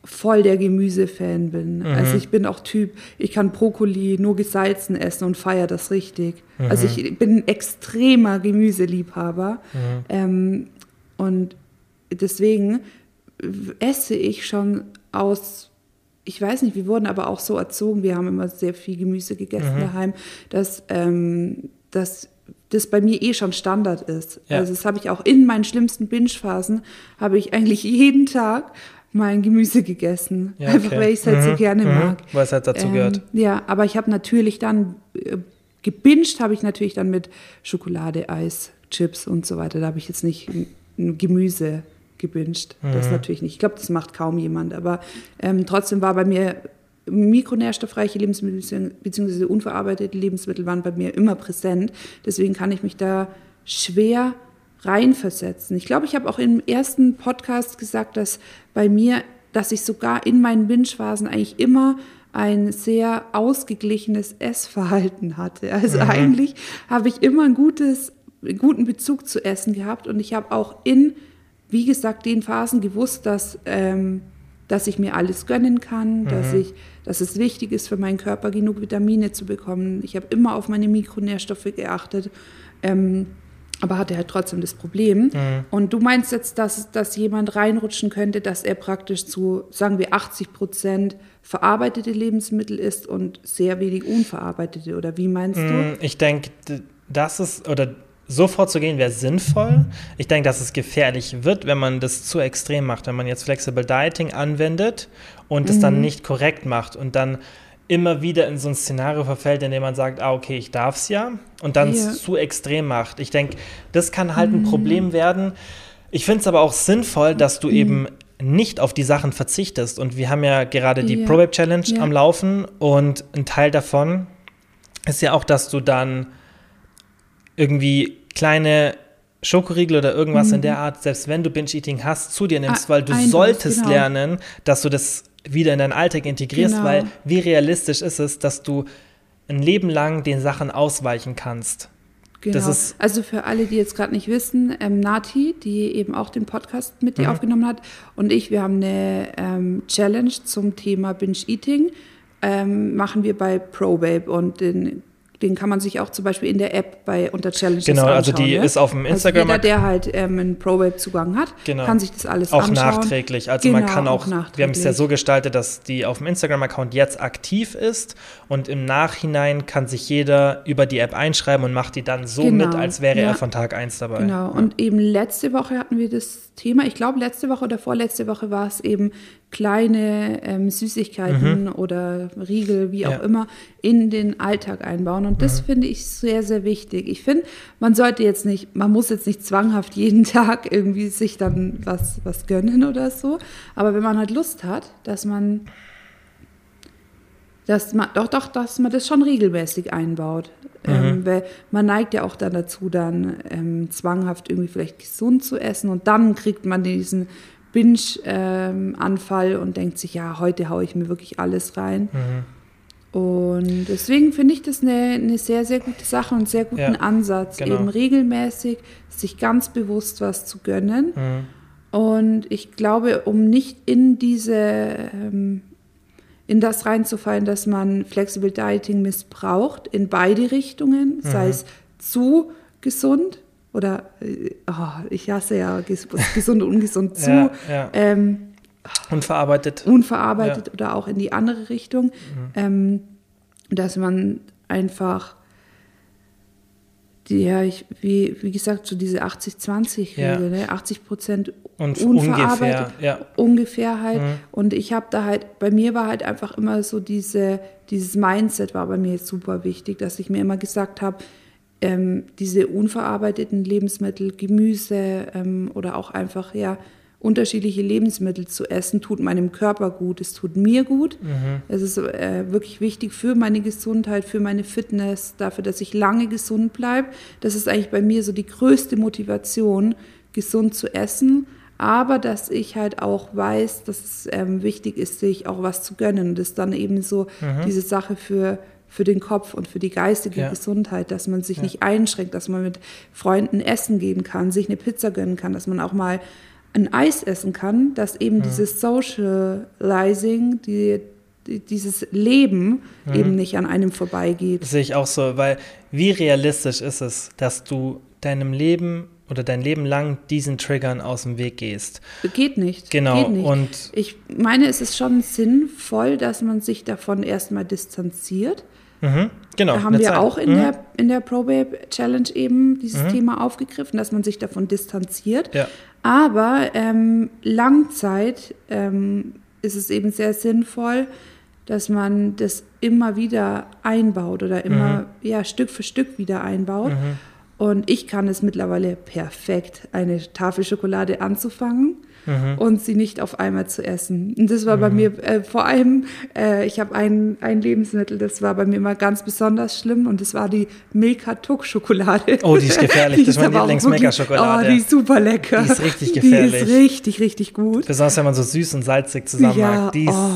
voll der Gemüsefan bin. Mhm. Also ich bin auch Typ, ich kann Brokkoli nur gesalzen essen und feiere das richtig. Mhm. Also ich bin ein extremer Gemüseliebhaber. Mhm. Ähm, und deswegen esse ich schon aus, ich weiß nicht, wir wurden aber auch so erzogen, wir haben immer sehr viel Gemüse gegessen mhm. daheim, dass, ähm, dass das bei mir eh schon Standard ist. Ja. Also das habe ich auch in meinen schlimmsten Binge-Phasen, habe ich eigentlich jeden Tag mein Gemüse gegessen. Ja, okay. Einfach weil ich es halt mhm. so gerne mhm. mag.
Weil es halt dazu ähm, gehört.
Ja, aber ich habe natürlich dann, äh, gebinged habe ich natürlich dann mit Schokolade, Eis, Chips und so weiter. Da habe ich jetzt nicht Gemüse gebinged. Mhm. Das natürlich nicht. Ich glaube, das macht kaum jemand. Aber ähm, trotzdem war bei mir mikronährstoffreiche Lebensmittel bzw. unverarbeitete Lebensmittel waren bei mir immer präsent. Deswegen kann ich mich da schwer reinversetzen. Ich glaube, ich habe auch im ersten Podcast gesagt, dass bei mir, dass ich sogar in meinen Binge-Phasen eigentlich immer ein sehr ausgeglichenes Essverhalten hatte. Also mhm. eigentlich habe ich immer ein gutes, einen guten Bezug zu Essen gehabt und ich habe auch in, wie gesagt, den Phasen gewusst, dass, ähm, dass ich mir alles gönnen kann, mhm. dass, ich, dass es wichtig ist für meinen Körper, genug Vitamine zu bekommen. Ich habe immer auf meine Mikronährstoffe geachtet. Ähm, aber hatte halt trotzdem das Problem. Mhm. Und du meinst jetzt, dass, dass jemand reinrutschen könnte, dass er praktisch zu, sagen wir, 80 Prozent verarbeitete Lebensmittel isst und sehr wenig unverarbeitete, oder wie meinst du? Mm,
ich denke, das ist, oder so vorzugehen wäre sinnvoll. Ich denke, dass es gefährlich wird, wenn man das zu extrem macht, wenn man jetzt Flexible Dieting anwendet und es mhm. dann nicht korrekt macht und dann immer wieder in so ein Szenario verfällt, in dem man sagt, ah, okay, ich darf es ja und dann es ja. zu extrem macht. Ich denke, das kann halt ein mhm. Problem werden. Ich finde es aber auch sinnvoll, dass du mhm. eben nicht auf die Sachen verzichtest. Und wir haben ja gerade die ja. ProWeb Challenge ja. am Laufen und ein Teil davon ist ja auch, dass du dann irgendwie kleine Schokoriegel oder irgendwas mhm. in der Art, selbst wenn du Binge-Eating hast, zu dir nimmst, weil du solltest genau. lernen, dass du das wieder in deinen Alltag integrierst, genau. weil wie realistisch ist es, dass du ein Leben lang den Sachen ausweichen kannst?
Genau. also für alle, die jetzt gerade nicht wissen, ähm, Nati, die eben auch den Podcast mit dir mhm. aufgenommen hat, und ich, wir haben eine ähm, Challenge zum Thema Binge Eating. Ähm, machen wir bei ProBabe und den den kann man sich auch zum Beispiel in der App bei unter Challenges
Genau, also die ne? ist auf dem Instagram.
Also jeder, der halt ähm, einen ProWeb-Zugang hat, genau. kann sich das alles
auch
anschauen.
Auch nachträglich. Also genau, man kann auch, auch wir haben es ja so gestaltet, dass die auf dem Instagram-Account jetzt aktiv ist und im Nachhinein kann sich jeder über die App einschreiben und macht die dann so genau. mit, als wäre ja. er von Tag 1 dabei.
Genau, und eben letzte Woche hatten wir das Thema, ich glaube letzte Woche oder vorletzte Woche war es eben kleine ähm, Süßigkeiten mhm. oder Riegel, wie auch ja. immer, in den Alltag einbauen. Und das mhm. finde ich sehr, sehr wichtig. Ich finde, man sollte jetzt nicht, man muss jetzt nicht zwanghaft jeden Tag irgendwie sich dann was, was gönnen oder so. Aber wenn man halt Lust hat, dass man, dass man, doch, doch, dass man das schon regelmäßig einbaut. Mhm. Ähm, weil man neigt ja auch dann dazu, dann ähm, zwanghaft irgendwie vielleicht gesund zu essen und dann kriegt man diesen Binge-Anfall ähm, und denkt sich, ja, heute haue ich mir wirklich alles rein. Mhm. Und deswegen finde ich das eine, eine sehr, sehr gute Sache und einen sehr guten
Ja,
Ansatz,
genau.
eben regelmäßig sich ganz bewusst was zu gönnen. Und ich glaube, um nicht in diese, ähm, in das reinzufallen, dass man Flexible Dieting missbraucht, in beide Richtungen, sei es zu gesund oder, äh, oh, ich hasse ja ges gesund und ungesund zu,
Ja, ja.
Ähm,
Unverarbeitet.
unverarbeitet oder auch in die andere Richtung,
Mhm.
ähm, dass man einfach, ja, ich, wie, wie gesagt, so diese 80-20-Regel,
Ja.
ne? 80 Prozent
Und
unverarbeitet,
ungefähr, ja.
ungefähr halt.
Mhm.
Und ich habe da halt, bei mir war halt einfach immer so diese, dieses Mindset war bei mir super wichtig, dass ich mir immer gesagt habe, ähm, diese unverarbeiteten Lebensmittel, Gemüse ähm, oder auch einfach ja unterschiedliche Lebensmittel zu essen, tut meinem Körper gut, es tut mir gut. Es ist äh, wirklich wichtig für meine Gesundheit, für meine Fitness, dafür, dass ich lange gesund bleibe. Das ist eigentlich bei mir so die größte Motivation, gesund zu essen. Aber dass ich halt auch weiß, dass es ähm, wichtig ist, sich auch was zu gönnen. Und das ist dann eben so diese Sache für, für den Kopf und für die geistige
Ja.
Gesundheit, dass man sich nicht einschränkt, dass man mit Freunden essen gehen kann, sich eine Pizza gönnen kann, dass man auch mal ein Eis essen kann, dass eben dieses Socializing, die, die, dieses Leben eben nicht an einem vorbeigeht.
Das sehe ich auch so, weil wie realistisch ist es, dass du deinem Leben oder dein Leben lang diesen Triggern aus dem Weg gehst?
Geht nicht.
Genau,
Geht nicht.
und-
ich meine, es ist schon sinnvoll, dass man sich davon erstmal distanziert.
Mhm, genau.
Da haben wir
Zeit.
auch in
Mhm.
der, in der ProBabe Challenge eben dieses Thema aufgegriffen, dass man sich davon distanziert.
Ja.
Aber ähm, Langzeit ähm, ist es eben sehr sinnvoll, dass man das immer wieder einbaut oder immer ja, Stück für Stück wieder einbaut. Und ich kann es mittlerweile perfekt, eine Tafel Schokolade anzufangen und sie nicht auf einmal zu essen. Und das war bei mir äh, vor allem, äh, ich habe ein, ein Lebensmittel, das war bei mir immer ganz besonders schlimm und das war die Milka Tuck Schokolade.
Oh, die ist gefährlich. Das ist meine
wirklich-
Lieblings-Milka-Schokolade.
Oh, die ist super lecker.
Die ist richtig
Die
gefährlich.
ist richtig, richtig gut.
Besonders wenn man so süß und salzig zusammen
Ja,
mag. Die ist,
oh,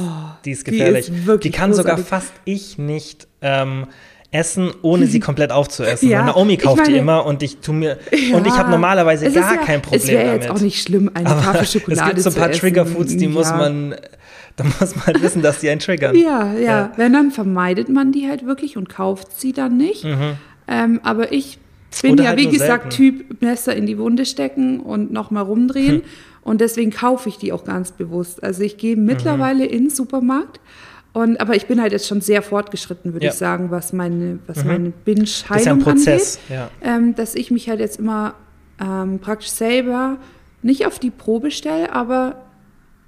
die ist
die
gefährlich.
ist
Die, kann sogar
großartig.
fast ich nicht ähm, essen, ohne sie komplett aufzuessen.
Ja,
Naomi kauft die
meine-
immer und ich tu mir
Ja,
und ich habe normalerweise
es ist
gar
ja,
kein Problem
Es wäre
damit.
jetzt auch nicht schlimm, eine
Aber
Tafel
es
Schokolade
gibt so ein paar
zu
Triggerfoods,
essen.
die muss man, da muss man wissen, dass die einen triggern.
Ja, ja,
Ja.
Wenn, dann vermeidet man die halt wirklich und kauft sie dann nicht. Ähm, aber ich bin
Mhm. Oder
ja,
halt
wie gesagt,
selten.
Typ Messer in die Wunde stecken und nochmal rumdrehen.
Hm.
Und deswegen kaufe ich die auch ganz bewusst. Also ich gehe
Mhm.
mittlerweile in den Supermarkt. Und, aber ich bin halt jetzt schon sehr fortgeschritten, würde
Ja.
ich sagen, was meine, was meine
Das ist ja ein
Binge-Heilung
Prozess.
angeht.
Ja.
Ähm, dass ich mich halt jetzt immer ähm, praktisch selber nicht auf die Probe stelle, aber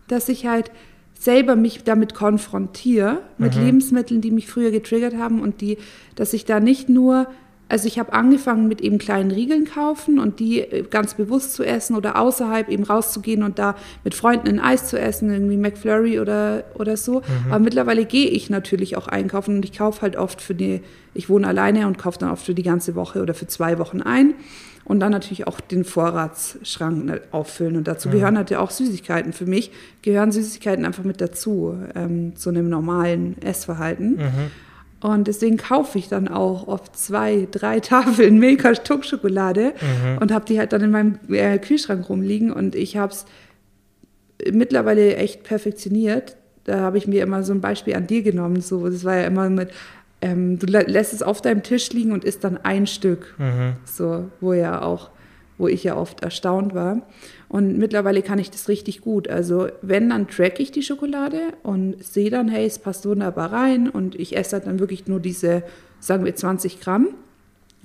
dass ich halt selber mich damit konfrontiere, mit
Mhm.
Lebensmitteln, die mich früher getriggert haben und die, dass ich da nicht nur, also ich habe angefangen mit eben kleinen Riegeln kaufen und die äh, ganz bewusst zu essen oder außerhalb eben rauszugehen und da mit Freunden ein Eis zu essen, irgendwie McFlurry oder, oder so.
Mhm.
Aber mittlerweile gehe ich natürlich auch einkaufen und ich kaufe halt oft für die, ich wohne alleine und kaufe dann oft für die ganze Woche oder für zwei Wochen ein. Und dann natürlich auch den Vorratsschrank ne, auffüllen. Und dazu gehören halt ja auch Süßigkeiten. Für mich gehören Süßigkeiten einfach mit dazu, ähm, zu einem normalen Essverhalten. Und deswegen kaufe ich dann auch oft zwei, drei Tafeln Milka Tuck-Schokolade und habe die halt dann in meinem äh, Kühlschrank rumliegen. Und ich habe es mittlerweile echt perfektioniert. Da habe ich mir immer so ein Beispiel an dir genommen. So, das war ja immer mit, ähm, du lä- lässt es auf deinem Tisch liegen und isst dann ein Stück. So, wo ja auch, wo ich ja oft erstaunt war. Und mittlerweile kann ich das richtig gut. Also wenn, dann track ich die Schokolade und sehe dann, hey, es passt wunderbar rein und ich esse halt dann wirklich nur diese, sagen wir, 20 Gramm.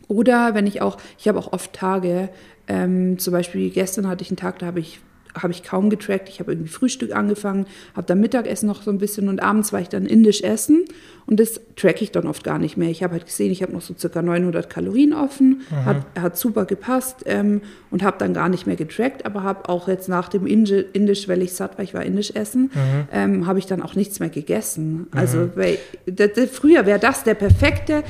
Oder wenn ich auch, ich habe auch oft Tage, ähm, zum Beispiel gestern hatte ich einen Tag, da habe ich, habe ich kaum getrackt. Ich habe irgendwie Frühstück angefangen, habe dann Mittagessen noch so ein bisschen und abends war ich dann indisch essen. Und das track ich dann oft gar nicht mehr. Ich habe halt gesehen, ich habe noch so circa 900 Kalorien offen, hat, hat super gepasst ähm, und habe dann gar nicht mehr getrackt, aber habe auch jetzt nach dem Indi- Indisch, weil ich satt war, ich war indisch essen, ähm, habe ich dann auch nichts mehr gegessen. Also weil, das, das, früher wäre das der perfekte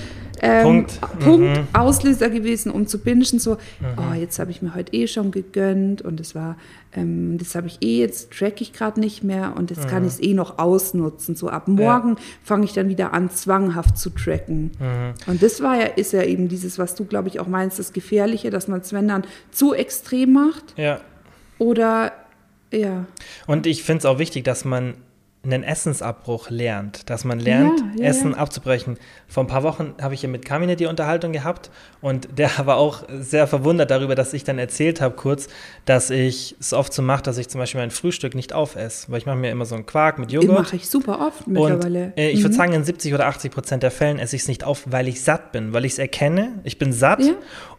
ähm,
Punkt.
Punkt
Mhm.
Auslöser gewesen, um zu bingen. So,
Mhm.
oh, jetzt habe ich mir heute eh schon gegönnt und es war, ähm, das habe ich eh, jetzt track ich gerade nicht mehr und jetzt
Mhm.
kann ich es eh noch ausnutzen. So ab morgen fange ich dann wieder an, zwanghaft zu tracken.
Mhm.
Und das war ja, ist ja eben dieses, was du, glaube ich, auch meinst, das Gefährliche, dass man es, wenn dann zu extrem macht
Ja.
oder ja.
Und ich finde es auch wichtig, dass man einen Essensabbruch lernt, dass man lernt,
Ja, ja,
Essen
ja.
abzubrechen. Vor ein paar Wochen habe ich ja mit Kamine die Unterhaltung gehabt und der war auch sehr verwundert darüber, dass ich dann erzählt habe kurz, dass ich es oft so mache, dass ich zum Beispiel mein Frühstück nicht aufesse, weil ich mache mir immer so einen Quark mit Joghurt.
Mache ich super oft
Und
mittlerweile.
äh, ich würde
Mhm.
sagen, in 70 oder 80 Prozent der Fällen esse ich es nicht auf, weil ich satt bin, weil ich es erkenne, ich bin satt.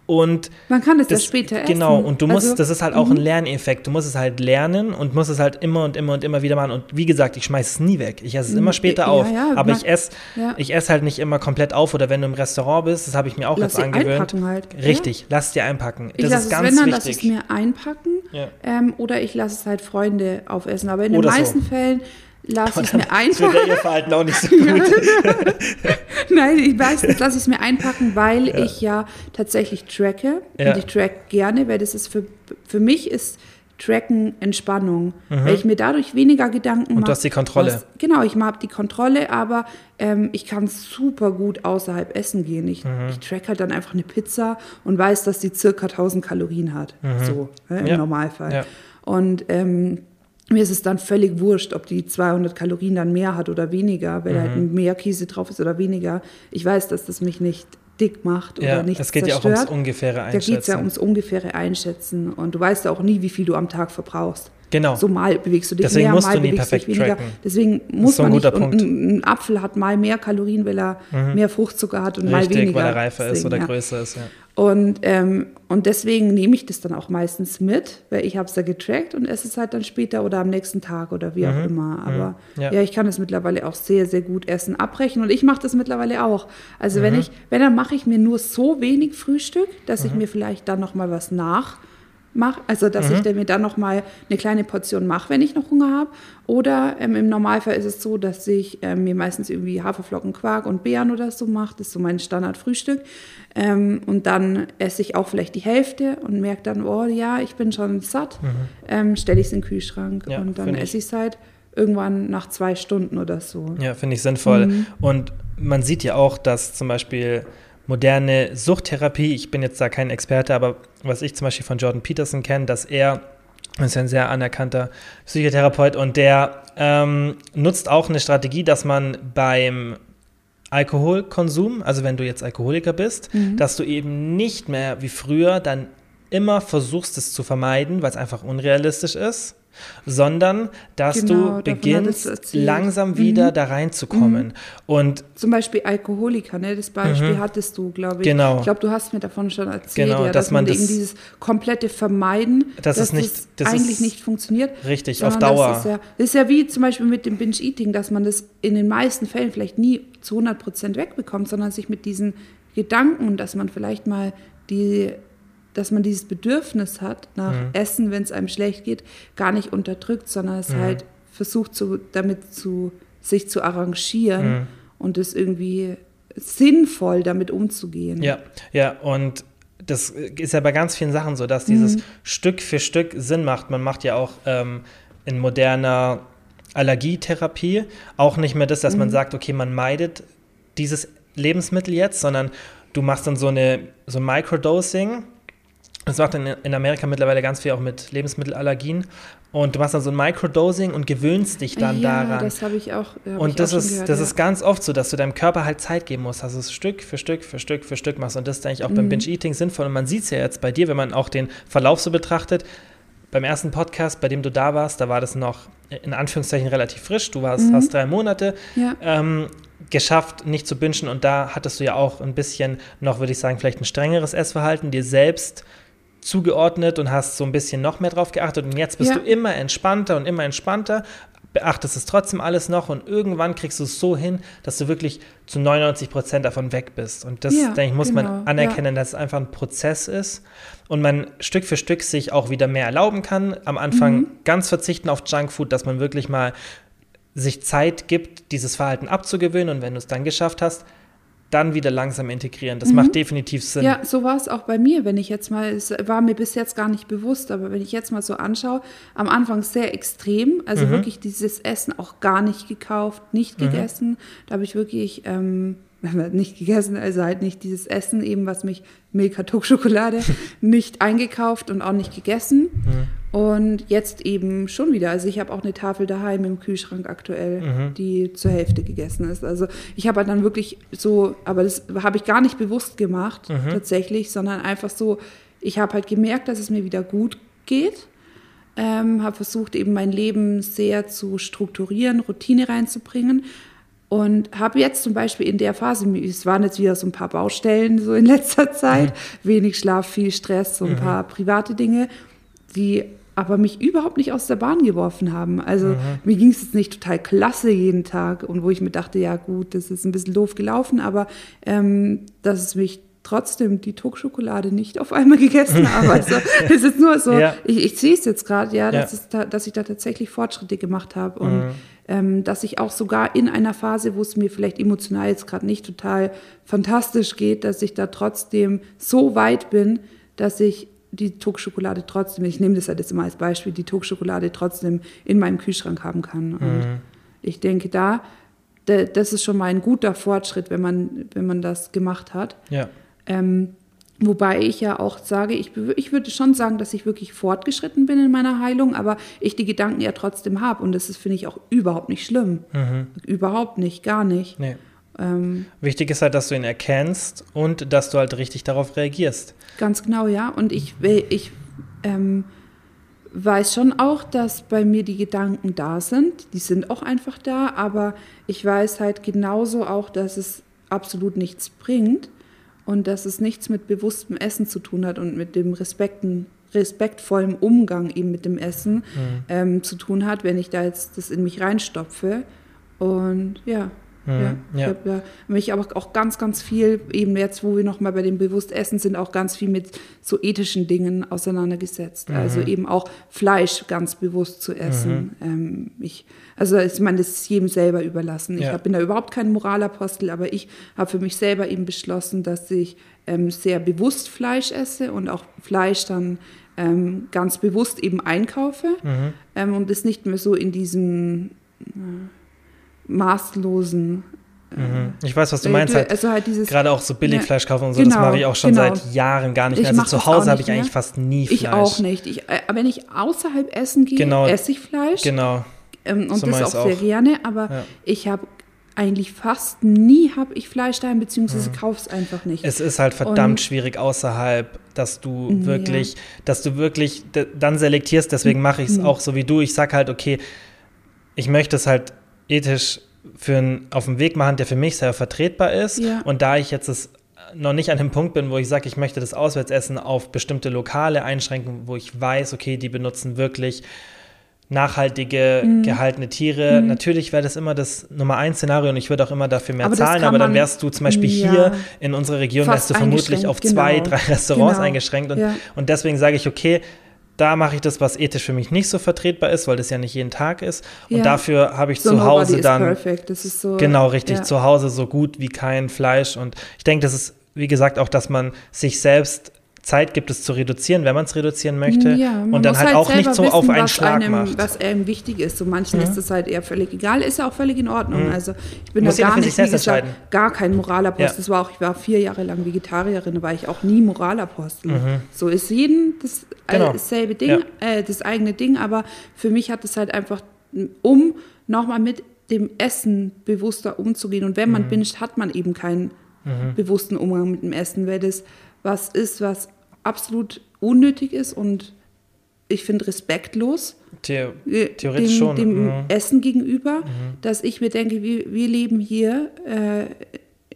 Und
Man kann es ja
das,
später essen.
Genau, und du musst,
Also,
das ist halt auch ein Lerneffekt. Du musst es halt lernen und musst es halt immer und immer und immer wieder machen. Und wie gesagt, ich schmeiße es nie weg. Ich esse es immer später
ja,
auf.
ja,
aber
man-
ich esse,
ja.
ich esse halt nicht immer komplett auf. Oder wenn du im Restaurant bist, das habe ich mir auch
Lass
jetzt angewöhnt.
einpacken halt.
Richtig, lass dir einpacken.
Ich
das
lasse
ist
es,
ganz
wenn, dann lasse ich
wichtig.
es mir einpacken
Ja.
ähm, oder ich lasse es halt Freunde aufessen. Aber in
Oder
den
so.
meisten Fällen lasse ich es mir
Das
einpacken.
ihr Verhalten auch nicht so gut.
Nein, ich weiß nicht, lasse ich es mir einpacken, weil ich ja tatsächlich tracke.
Ja.
Und ich track gerne, weil das ist für, für mich ist Tracken Entspannung, weil ich mir dadurch weniger Gedanken mache.
Mhm. du hast die Kontrolle.
Was, genau, ich habe die Kontrolle, aber ähm, ich kann super gut außerhalb essen gehen. Ich,
Mhm.
ich track halt dann einfach eine Pizza und weiß, dass die circa 1000 Kalorien hat. So, ne, im
Mhm. Ja.
Normalfall.
Ja.
Und ähm, mir ist es dann völlig wurscht, ob die 200 Kalorien dann mehr hat oder weniger, wenn
Mhm.
halt mehr Käse drauf ist oder weniger. Ich weiß, dass das mich nicht dick macht oder
Ja,
nicht
es geht
zerstört.
ja auch ums ungefähre
Da geht es
Einschätzen.
ja ums ungefähre Einschätzen. Und du weißt ja auch nie, wie viel du am Tag verbrauchst.
Genau.
So mal bewegst du dich
Deswegen
mehr,
musst
mal
du nie
bewegst du dich
perfekt
weniger.
tracken.
Deswegen muss
so ein
man nicht.
Punkt.
ein, ein Apfel hat mal mehr Kalorien, weil er mehr Fruchtzucker hat und mal
Richtig,
weniger.
weil er reifer ist oder
ja.
größer ist. Ja.
Und, ähm, und deswegen nehme ich das dann auch meistens mit, weil ich habe es ja getrackt und esse es halt dann später oder am nächsten Tag oder wie auch immer. Aber
Ja.
ja. ich kann es mittlerweile auch sehr, sehr gut essen, abbrechen und ich mache das mittlerweile auch. Also
Mhm.
wenn ich, wenn dann mache ich mir nur so wenig Frühstück, dass ich mir vielleicht dann noch mal was nach mache, also dass ich dann mir dann noch mal eine kleine Portion mache, wenn ich noch Hunger habe. Oder ähm, im Normalfall ist es so, dass ich ähm, mir meistens irgendwie Haferflocken, Quark und Beeren oder so mache. Das ist so mein Standardfrühstück. Ähm, und dann esse ich auch vielleicht die Hälfte und merke dann, oh ja, ich bin schon satt. Ähm, Stelle ich es in den Kühlschrank
Ja,
und dann
ich.
esse ich es halt irgendwann nach zwei Stunden oder so.
Ja, finde ich sinnvoll.
Mhm.
Und man sieht ja auch, dass zum Beispiel moderne Suchttherapie, ich bin jetzt da kein Experte, aber was ich zum Beispiel von Jordan Peterson kenne, dass er das ist ja ein sehr anerkannter Psychotherapeut und der ähm, nutzt auch eine Strategie, dass man beim Alkoholkonsum, also wenn du jetzt Alkoholiker bist,
Mhm.
dass du eben nicht mehr wie früher dann immer versuchst, es zu vermeiden, weil es einfach unrealistisch ist, sondern dass
Genau,
du beginnst, langsam wieder da reinzukommen. Und
Zum Beispiel Alkoholiker, ne? das Beispiel hattest du, glaube ich.
Mhm. Genau.
Ich glaube, du hast mir davon schon erzählt,
Genau,
ja,
dass
dass, man,
das-
eben dieses komplette Vermeiden,
Das
dass
ist nicht-
das eigentlich
ist
nicht funktioniert.
richtig, auf Dauer.
Das ist, ja, das ist ja wie zum Beispiel mit dem Binge-Eating, dass man das in den meisten Fällen vielleicht nie zu 100 Prozent wegbekommt, sondern sich mit diesen Gedanken, dass man vielleicht mal die dass man dieses Bedürfnis hat nach
Mhm.
Essen, wenn es einem schlecht geht, gar nicht unterdrückt, sondern es
Mhm.
halt versucht, zu, damit zu, sich zu arrangieren
Mhm.
und es irgendwie sinnvoll damit umzugehen.
Ja, ja, und das ist ja bei ganz vielen Sachen so, dass dieses Stück für Stück Sinn macht. Man macht ja auch ähm, in moderner Allergietherapie auch nicht mehr das, dass man sagt, okay, man meidet dieses Lebensmittel jetzt, sondern du machst dann so eine so ein Microdosing. Das macht in, in Amerika mittlerweile ganz viel auch mit Lebensmittelallergien. Und du machst dann so ein Microdosing und gewöhnst dich dann
ja,
daran.
das habe ich auch. Hab ich
Und das
auch
ist,
gehört,
das
ja.
ist ganz oft so, dass du deinem Körper halt Zeit geben musst, dass du es Stück für Stück für Stück für Stück machst. Und das ist eigentlich auch
Mhm.
beim Binge-Eating sinnvoll. Und man sieht es ja jetzt bei dir, wenn man auch den Verlauf so betrachtet. Beim ersten Podcast, bei dem du da warst, da war das noch in Anführungszeichen relativ frisch. Du warst,
Mhm.
hast drei Monate
Ja.
ähm, geschafft, nicht zu bingen. Und da hattest du ja auch ein bisschen noch, würde ich sagen, vielleicht ein strengeres Essverhalten dir selbst zugeordnet und hast so ein bisschen noch mehr drauf geachtet. Und jetzt bist
Ja.
du immer entspannter und immer entspannter, beachtest es trotzdem alles noch und irgendwann kriegst du es so hin, dass du wirklich zu 99 Prozent davon weg bist. Und das,
Ja,
denke ich, muss
genau,
man anerkennen, dass es einfach ein Prozess ist und man Stück für Stück sich auch wieder mehr erlauben kann. Am Anfang
Mhm.
ganz verzichten auf Junkfood, dass man wirklich mal sich Zeit gibt, dieses Verhalten abzugewöhnen und wenn du es dann geschafft hast, dann wieder langsam integrieren. Das mhm. macht definitiv Sinn.
Ja, so war es auch bei mir, wenn ich jetzt mal, es war mir bis jetzt gar nicht bewusst, aber wenn ich jetzt mal so anschaue, am Anfang sehr extrem, also mhm. wirklich dieses Essen auch gar nicht gekauft, nicht mhm. gegessen. Da habe ich wirklich ähm, nicht gegessen, also halt nicht dieses Essen eben, was mich Milka Schokolade nicht eingekauft und auch nicht gegessen. Mhm. Und jetzt eben schon wieder. Also ich habe auch eine Tafel daheim im Kühlschrank aktuell, mhm. die zur Hälfte gegessen ist. Also ich habe halt dann wirklich so, aber das habe ich gar nicht bewusst gemacht mhm. tatsächlich, sondern einfach so, ich habe halt gemerkt, dass es mir wieder gut geht. Ähm, habe versucht eben mein Leben sehr zu strukturieren, Routine reinzubringen und habe jetzt zum Beispiel in der Phase, es waren jetzt wieder so ein paar Baustellen so in letzter Zeit, mhm. wenig Schlaf, viel Stress, so ein mhm. paar private Dinge, die aber mich überhaupt nicht aus der Bahn geworfen haben. Also mhm. mir ging es jetzt nicht total klasse jeden Tag und wo ich mir dachte, ja gut, das ist ein bisschen doof gelaufen, aber ähm, dass es mich trotzdem die Tuckschokolade nicht auf einmal gegessen habe. Also es ist nur so, ja. ich, ich sehe es jetzt gerade, ja, dass, ja. Da, dass ich da tatsächlich Fortschritte gemacht habe und mhm. ähm, dass ich auch sogar in einer Phase, wo es mir vielleicht emotional jetzt gerade nicht total fantastisch geht, dass ich da trotzdem so weit bin, dass ich die Tuckschokolade trotzdem, ich nehme das halt jetzt immer als Beispiel, die Tuckschokolade trotzdem in meinem Kühlschrank haben kann. Und mhm. ich denke, da, da, das ist schon mal ein guter Fortschritt, wenn man, wenn man das gemacht hat.
Ja.
Ähm, wobei ich ja auch sage, ich, ich würde schon sagen, dass ich wirklich fortgeschritten bin in meiner Heilung, aber ich die Gedanken ja trotzdem habe. Und das ist, finde ich, auch überhaupt nicht schlimm. Mhm. Überhaupt nicht, gar nicht.
Nee. Ähm, Wichtig ist halt, dass du ihn erkennst und dass du halt richtig darauf reagierst.
Ganz genau, ja. Und ich, ich ähm, weiß schon auch, dass bei mir die Gedanken da sind. Die sind auch einfach da, aber ich weiß halt genauso auch, dass es absolut nichts bringt und dass es nichts mit bewusstem Essen zu tun hat und mit dem Respekten, respektvollen Umgang eben mit dem Essen mhm. ähm, zu tun hat, wenn ich da jetzt das in mich reinstopfe. Und ja, Mhm, ja, ich ja. habe ja mich aber auch ganz, ganz viel, eben jetzt, wo wir nochmal bei dem Bewusstessen sind, auch ganz viel mit so ethischen Dingen auseinandergesetzt. Mhm. Also eben auch Fleisch ganz bewusst zu essen. Mhm. Ähm, ich, also ich meine, das ist jedem selber überlassen. Ja. Ich bin da überhaupt kein Moralapostel, aber ich habe für mich selber eben beschlossen, dass ich ähm, sehr bewusst Fleisch esse und auch Fleisch dann ähm, ganz bewusst eben einkaufe mhm. ähm, und das nicht mehr so in diesem äh, maßlosen
äh, mhm. Ich weiß, was du meinst. Halt, also halt dieses, gerade auch so Billigfleisch kaufen und so, genau, das mache ich auch schon genau. seit Jahren gar nicht mehr. Also zu Hause habe ich eigentlich fast nie Fleisch.
Ich auch nicht. Ich, äh, wenn ich außerhalb essen gehe, genau, esse ich Fleisch.
Genau.
Ähm, und so das auch, auch sehr gerne. Aber ja. ich habe eigentlich fast nie habe ich Fleisch daheim, beziehungsweise mhm. kaufe es einfach nicht.
Es ist halt verdammt und, schwierig außerhalb, dass du wirklich, ja. dass du wirklich dann selektierst. Deswegen mache ich es mhm. auch so wie du. Ich sage halt, okay, ich möchte es halt ethisch für einen, auf den Weg machen, der für mich sehr vertretbar ist. Ja. Und da ich jetzt das noch nicht an dem Punkt bin, wo ich sage, ich möchte das Auswärtsessen auf bestimmte Lokale einschränken, wo ich weiß, okay, die benutzen wirklich nachhaltige mhm. gehaltene Tiere. Mhm. Natürlich wäre das immer das Nummer eins Szenario und ich würde auch immer dafür mehr aber zahlen, aber dann wärst du zum Beispiel ja, hier in unserer Region, wärst du vermutlich auf genau. zwei, drei Restaurants genau. eingeschränkt und, ja. und deswegen sage ich, okay, da mache ich das, was ethisch für mich nicht so vertretbar ist, weil das ja nicht jeden Tag ist. Und ja. dafür habe ich so zu Hause dann so, genau richtig zu Hause so gut wie kein Fleisch. Und ich denke, das ist wie gesagt auch, dass man sich selbst Zeit gibt es zu reduzieren, wenn man es reduzieren möchte. Ja, und dann halt, halt auch nicht so wissen, auf einen Schlag
einem,
macht.
Was einem wichtig ist. So manchen mhm. ist das halt eher völlig egal, ist ja auch völlig in Ordnung. Mhm. Also ich bin da gar nicht, wie gesagt, gar kein Moralapostel. Ja. Das war auch, ich war vier Jahre lang Vegetarierin, da war ich auch nie Moralapostel. Mhm. So ist jeden das genau. dasselbe Ding, ja. äh, das eigene Ding, aber für mich hat es halt einfach, um nochmal mit dem Essen bewusster umzugehen. Und wenn man mhm. binscht, hat man eben keinen mhm. bewussten Umgang mit dem Essen, weil das was ist, was absolut unnötig ist und ich finde respektlos.
The theoretisch dem, schon.
Dem mhm. Essen gegenüber, mhm. dass ich mir denke, wir, wir leben hier äh,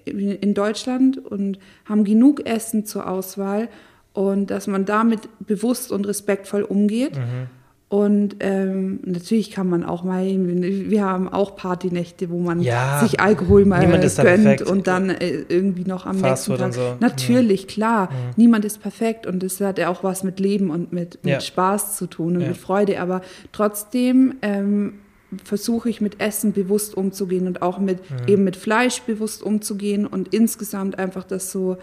in Deutschland und haben genug Essen zur Auswahl und dass man damit bewusst und respektvoll umgeht. Mhm. Und ähm, natürlich kann man auch mal, wir haben auch Partynächte, wo man ja, sich Alkohol mal gönnt und dann äh, irgendwie noch am Fast nächsten Tag. So. Natürlich, ja. klar, ja. niemand ist perfekt und das hat ja auch was mit Leben und mit, mit Spaß zu tun und mit Freude. Aber trotzdem ähm, versuche ich mit Essen bewusst umzugehen und auch mit mhm. eben mit Fleisch bewusst umzugehen und insgesamt einfach das so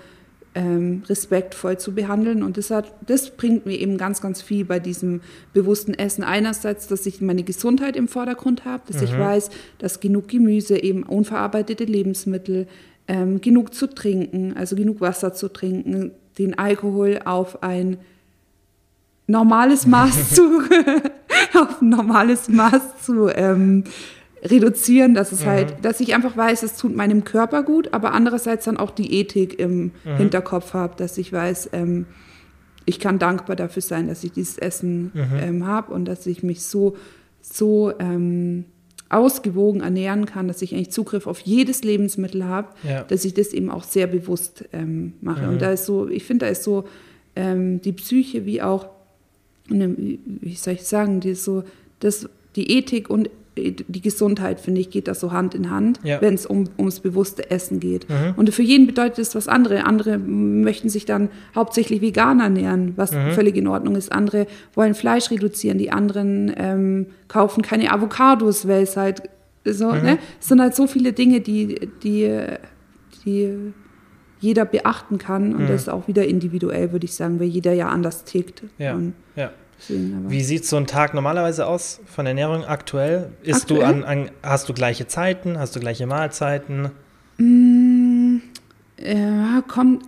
ähm, respektvoll zu behandeln. Und das, hat, das bringt mir eben ganz, ganz viel bei diesem bewussten Essen. Einerseits, dass ich meine Gesundheit im Vordergrund habe, dass mhm. ich weiß, dass genug Gemüse, eben unverarbeitete Lebensmittel, ähm, genug zu trinken, also genug Wasser zu trinken, den Alkohol auf ein normales Maß zu, auf ein normales Maß zu ähm, reduzieren, dass es mhm. halt, dass ich einfach weiß, es tut meinem Körper gut, aber andererseits dann auch die Ethik im mhm. Hinterkopf habe, dass ich weiß, ähm, ich kann dankbar dafür sein, dass ich dieses Essen mhm. ähm, habe und dass ich mich so, so ähm, ausgewogen ernähren kann, dass ich eigentlich Zugriff auf jedes Lebensmittel habe, ja. dass ich das eben auch sehr bewusst ähm, mache. Und mhm. da ist so, ich finde, da ist so ähm, die Psyche wie auch, wie soll ich sagen, die so, das, die Ethik und die Gesundheit, finde ich, geht da so Hand in Hand, ja. wenn es um, ums bewusste Essen geht. Mhm. Und für jeden bedeutet das was anderes. Andere möchten sich dann hauptsächlich vegan ernähren, was mhm. völlig in Ordnung ist. Andere wollen Fleisch reduzieren, die anderen ähm, kaufen keine Avocados, weil es halt so, mhm. ne? Es sind halt so viele Dinge, die, die, die jeder beachten kann. Und mhm. das ist auch wieder individuell, würde ich sagen, weil jeder ja anders tickt.
Ja, ja. Wie sieht so ein Tag normalerweise aus von Ernährung aktuell? Ist aktuell? du an, an, hast du gleiche Zeiten? Hast du gleiche Mahlzeiten?
Mm, ja, kommt,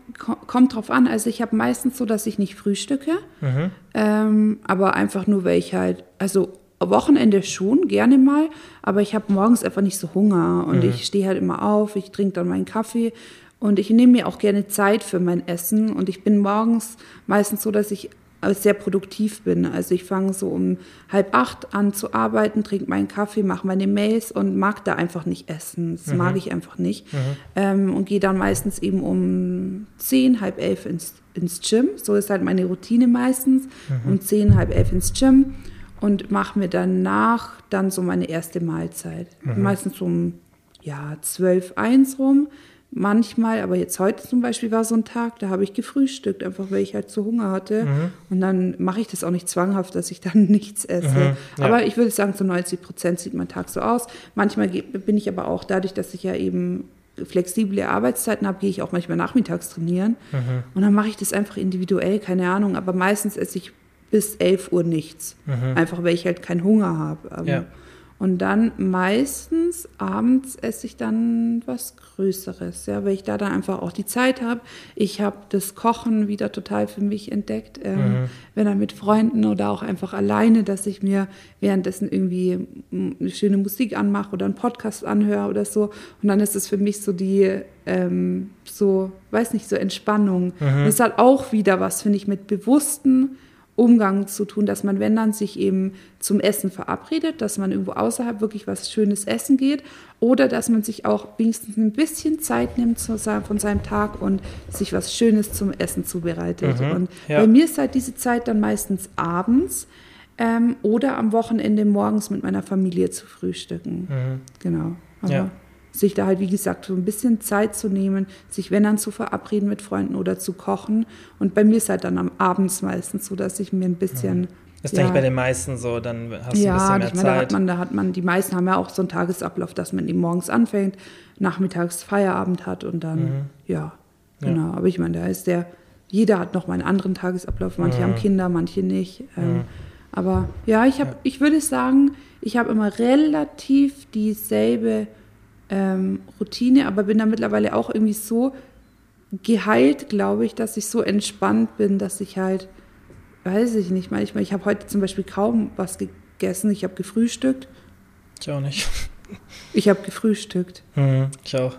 kommt drauf an. Also ich habe meistens so, dass ich nicht frühstücke, mhm. ähm, aber einfach nur, weil ich halt, also Wochenende schon, gerne mal, aber ich habe morgens einfach nicht so Hunger und mhm. ich stehe halt immer auf, ich trinke dann meinen Kaffee und ich nehme mir auch gerne Zeit für mein Essen und ich bin morgens meistens so, dass ich sehr produktiv bin. Also ich fange so um halb acht an zu arbeiten, trinke meinen Kaffee, mache meine Mails und mag da einfach nicht essen. Das mhm. mag ich einfach nicht. Mhm. Ähm, und gehe dann meistens eben um zehn, halb elf ins, ins Gym. So ist halt meine Routine meistens. Mhm. Um zehn, halb elf ins Gym und mache mir danach dann so meine erste Mahlzeit. Mhm. Meistens um ja, zwölf, eins rum manchmal, aber jetzt heute zum Beispiel war so ein Tag, da habe ich gefrühstückt, einfach weil ich halt so Hunger hatte. Mhm. Und dann mache ich das auch nicht zwanghaft, dass ich dann nichts esse. Mhm, ja. Aber ich würde sagen, zu 90 Prozent sieht mein Tag so aus. Manchmal bin ich aber auch dadurch, dass ich ja eben flexible Arbeitszeiten habe, gehe ich auch manchmal nachmittags trainieren. Mhm. Und dann mache ich das einfach individuell, keine Ahnung. Aber meistens esse ich bis 11 Uhr nichts. Mhm. Einfach weil ich halt keinen Hunger habe. Ja. Und dann meistens abends esse ich dann was Größeres, ja, weil ich da dann einfach auch die Zeit habe. Ich habe das Kochen wieder total für mich entdeckt, ähm, mhm. wenn dann mit Freunden oder auch einfach alleine, dass ich mir währenddessen irgendwie eine schöne Musik anmache oder einen Podcast anhöre oder so. Und dann ist es für mich so die, ähm, so, weiß nicht, so Entspannung. Mhm. Das hat auch wieder was, finde ich, mit bewussten Umgang zu tun, dass man, wenn dann sich eben zum Essen verabredet, dass man irgendwo außerhalb wirklich was Schönes essen geht oder dass man sich auch wenigstens ein bisschen Zeit nimmt von seinem Tag und sich was Schönes zum Essen zubereitet. Mhm, und ja. bei mir ist halt diese Zeit dann meistens abends ähm, oder am Wochenende morgens mit meiner Familie zu frühstücken. Mhm. Genau. Aber ja sich da halt, wie gesagt, so ein bisschen Zeit zu nehmen, sich, wenn dann, zu verabreden mit Freunden oder zu kochen. Und bei mir ist halt dann am Abends meistens so, dass ich mir ein bisschen. Mhm.
Das ja, denke ich bei den meisten so, dann hast du ja, ein bisschen mehr
ich meine, Zeit. Da hat, man, da hat man, die meisten haben ja auch so einen Tagesablauf, dass man eben morgens anfängt, nachmittags Feierabend hat und dann, mhm. ja, genau. Ja. Aber ich meine, da ist der, jeder hat noch mal einen anderen Tagesablauf. Manche mhm. haben Kinder, manche nicht. Ähm, mhm. aber ja, ich, hab, ja. ich würde sagen, ich habe immer relativ dieselbe ähm, Routine, aber bin da mittlerweile auch irgendwie so geheilt, glaube ich, dass ich so entspannt bin, dass ich halt, weiß ich nicht, manchmal, ich habe heute zum Beispiel kaum was gegessen, ich habe gefrühstückt.
Ich auch nicht.
Ich habe gefrühstückt.
Mhm, ich auch.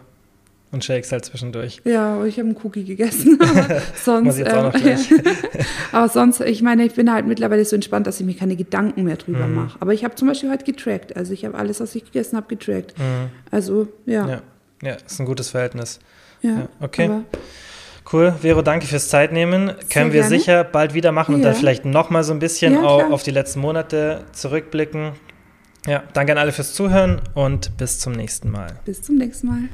Und Shakes halt zwischendurch.
Ja, ich habe einen Cookie gegessen. Aber sonst, ähm, aber sonst, ich meine, ich bin halt mittlerweile so entspannt, dass ich mir keine Gedanken mehr drüber mhm. mache. Aber ich habe zum Beispiel heute getrackt. Also ich habe alles, was ich gegessen habe, getrackt. Mhm. Also, ja.
ja. Ja, ist ein gutes Verhältnis. Ja, ja okay. Cool, Vero, danke fürs Zeitnehmen. Können wir gerne. sicher bald wieder machen ja. und dann vielleicht nochmal so ein bisschen ja, auf, auf die letzten Monate zurückblicken. Ja, danke an alle fürs Zuhören und bis zum nächsten Mal.
Bis zum nächsten Mal.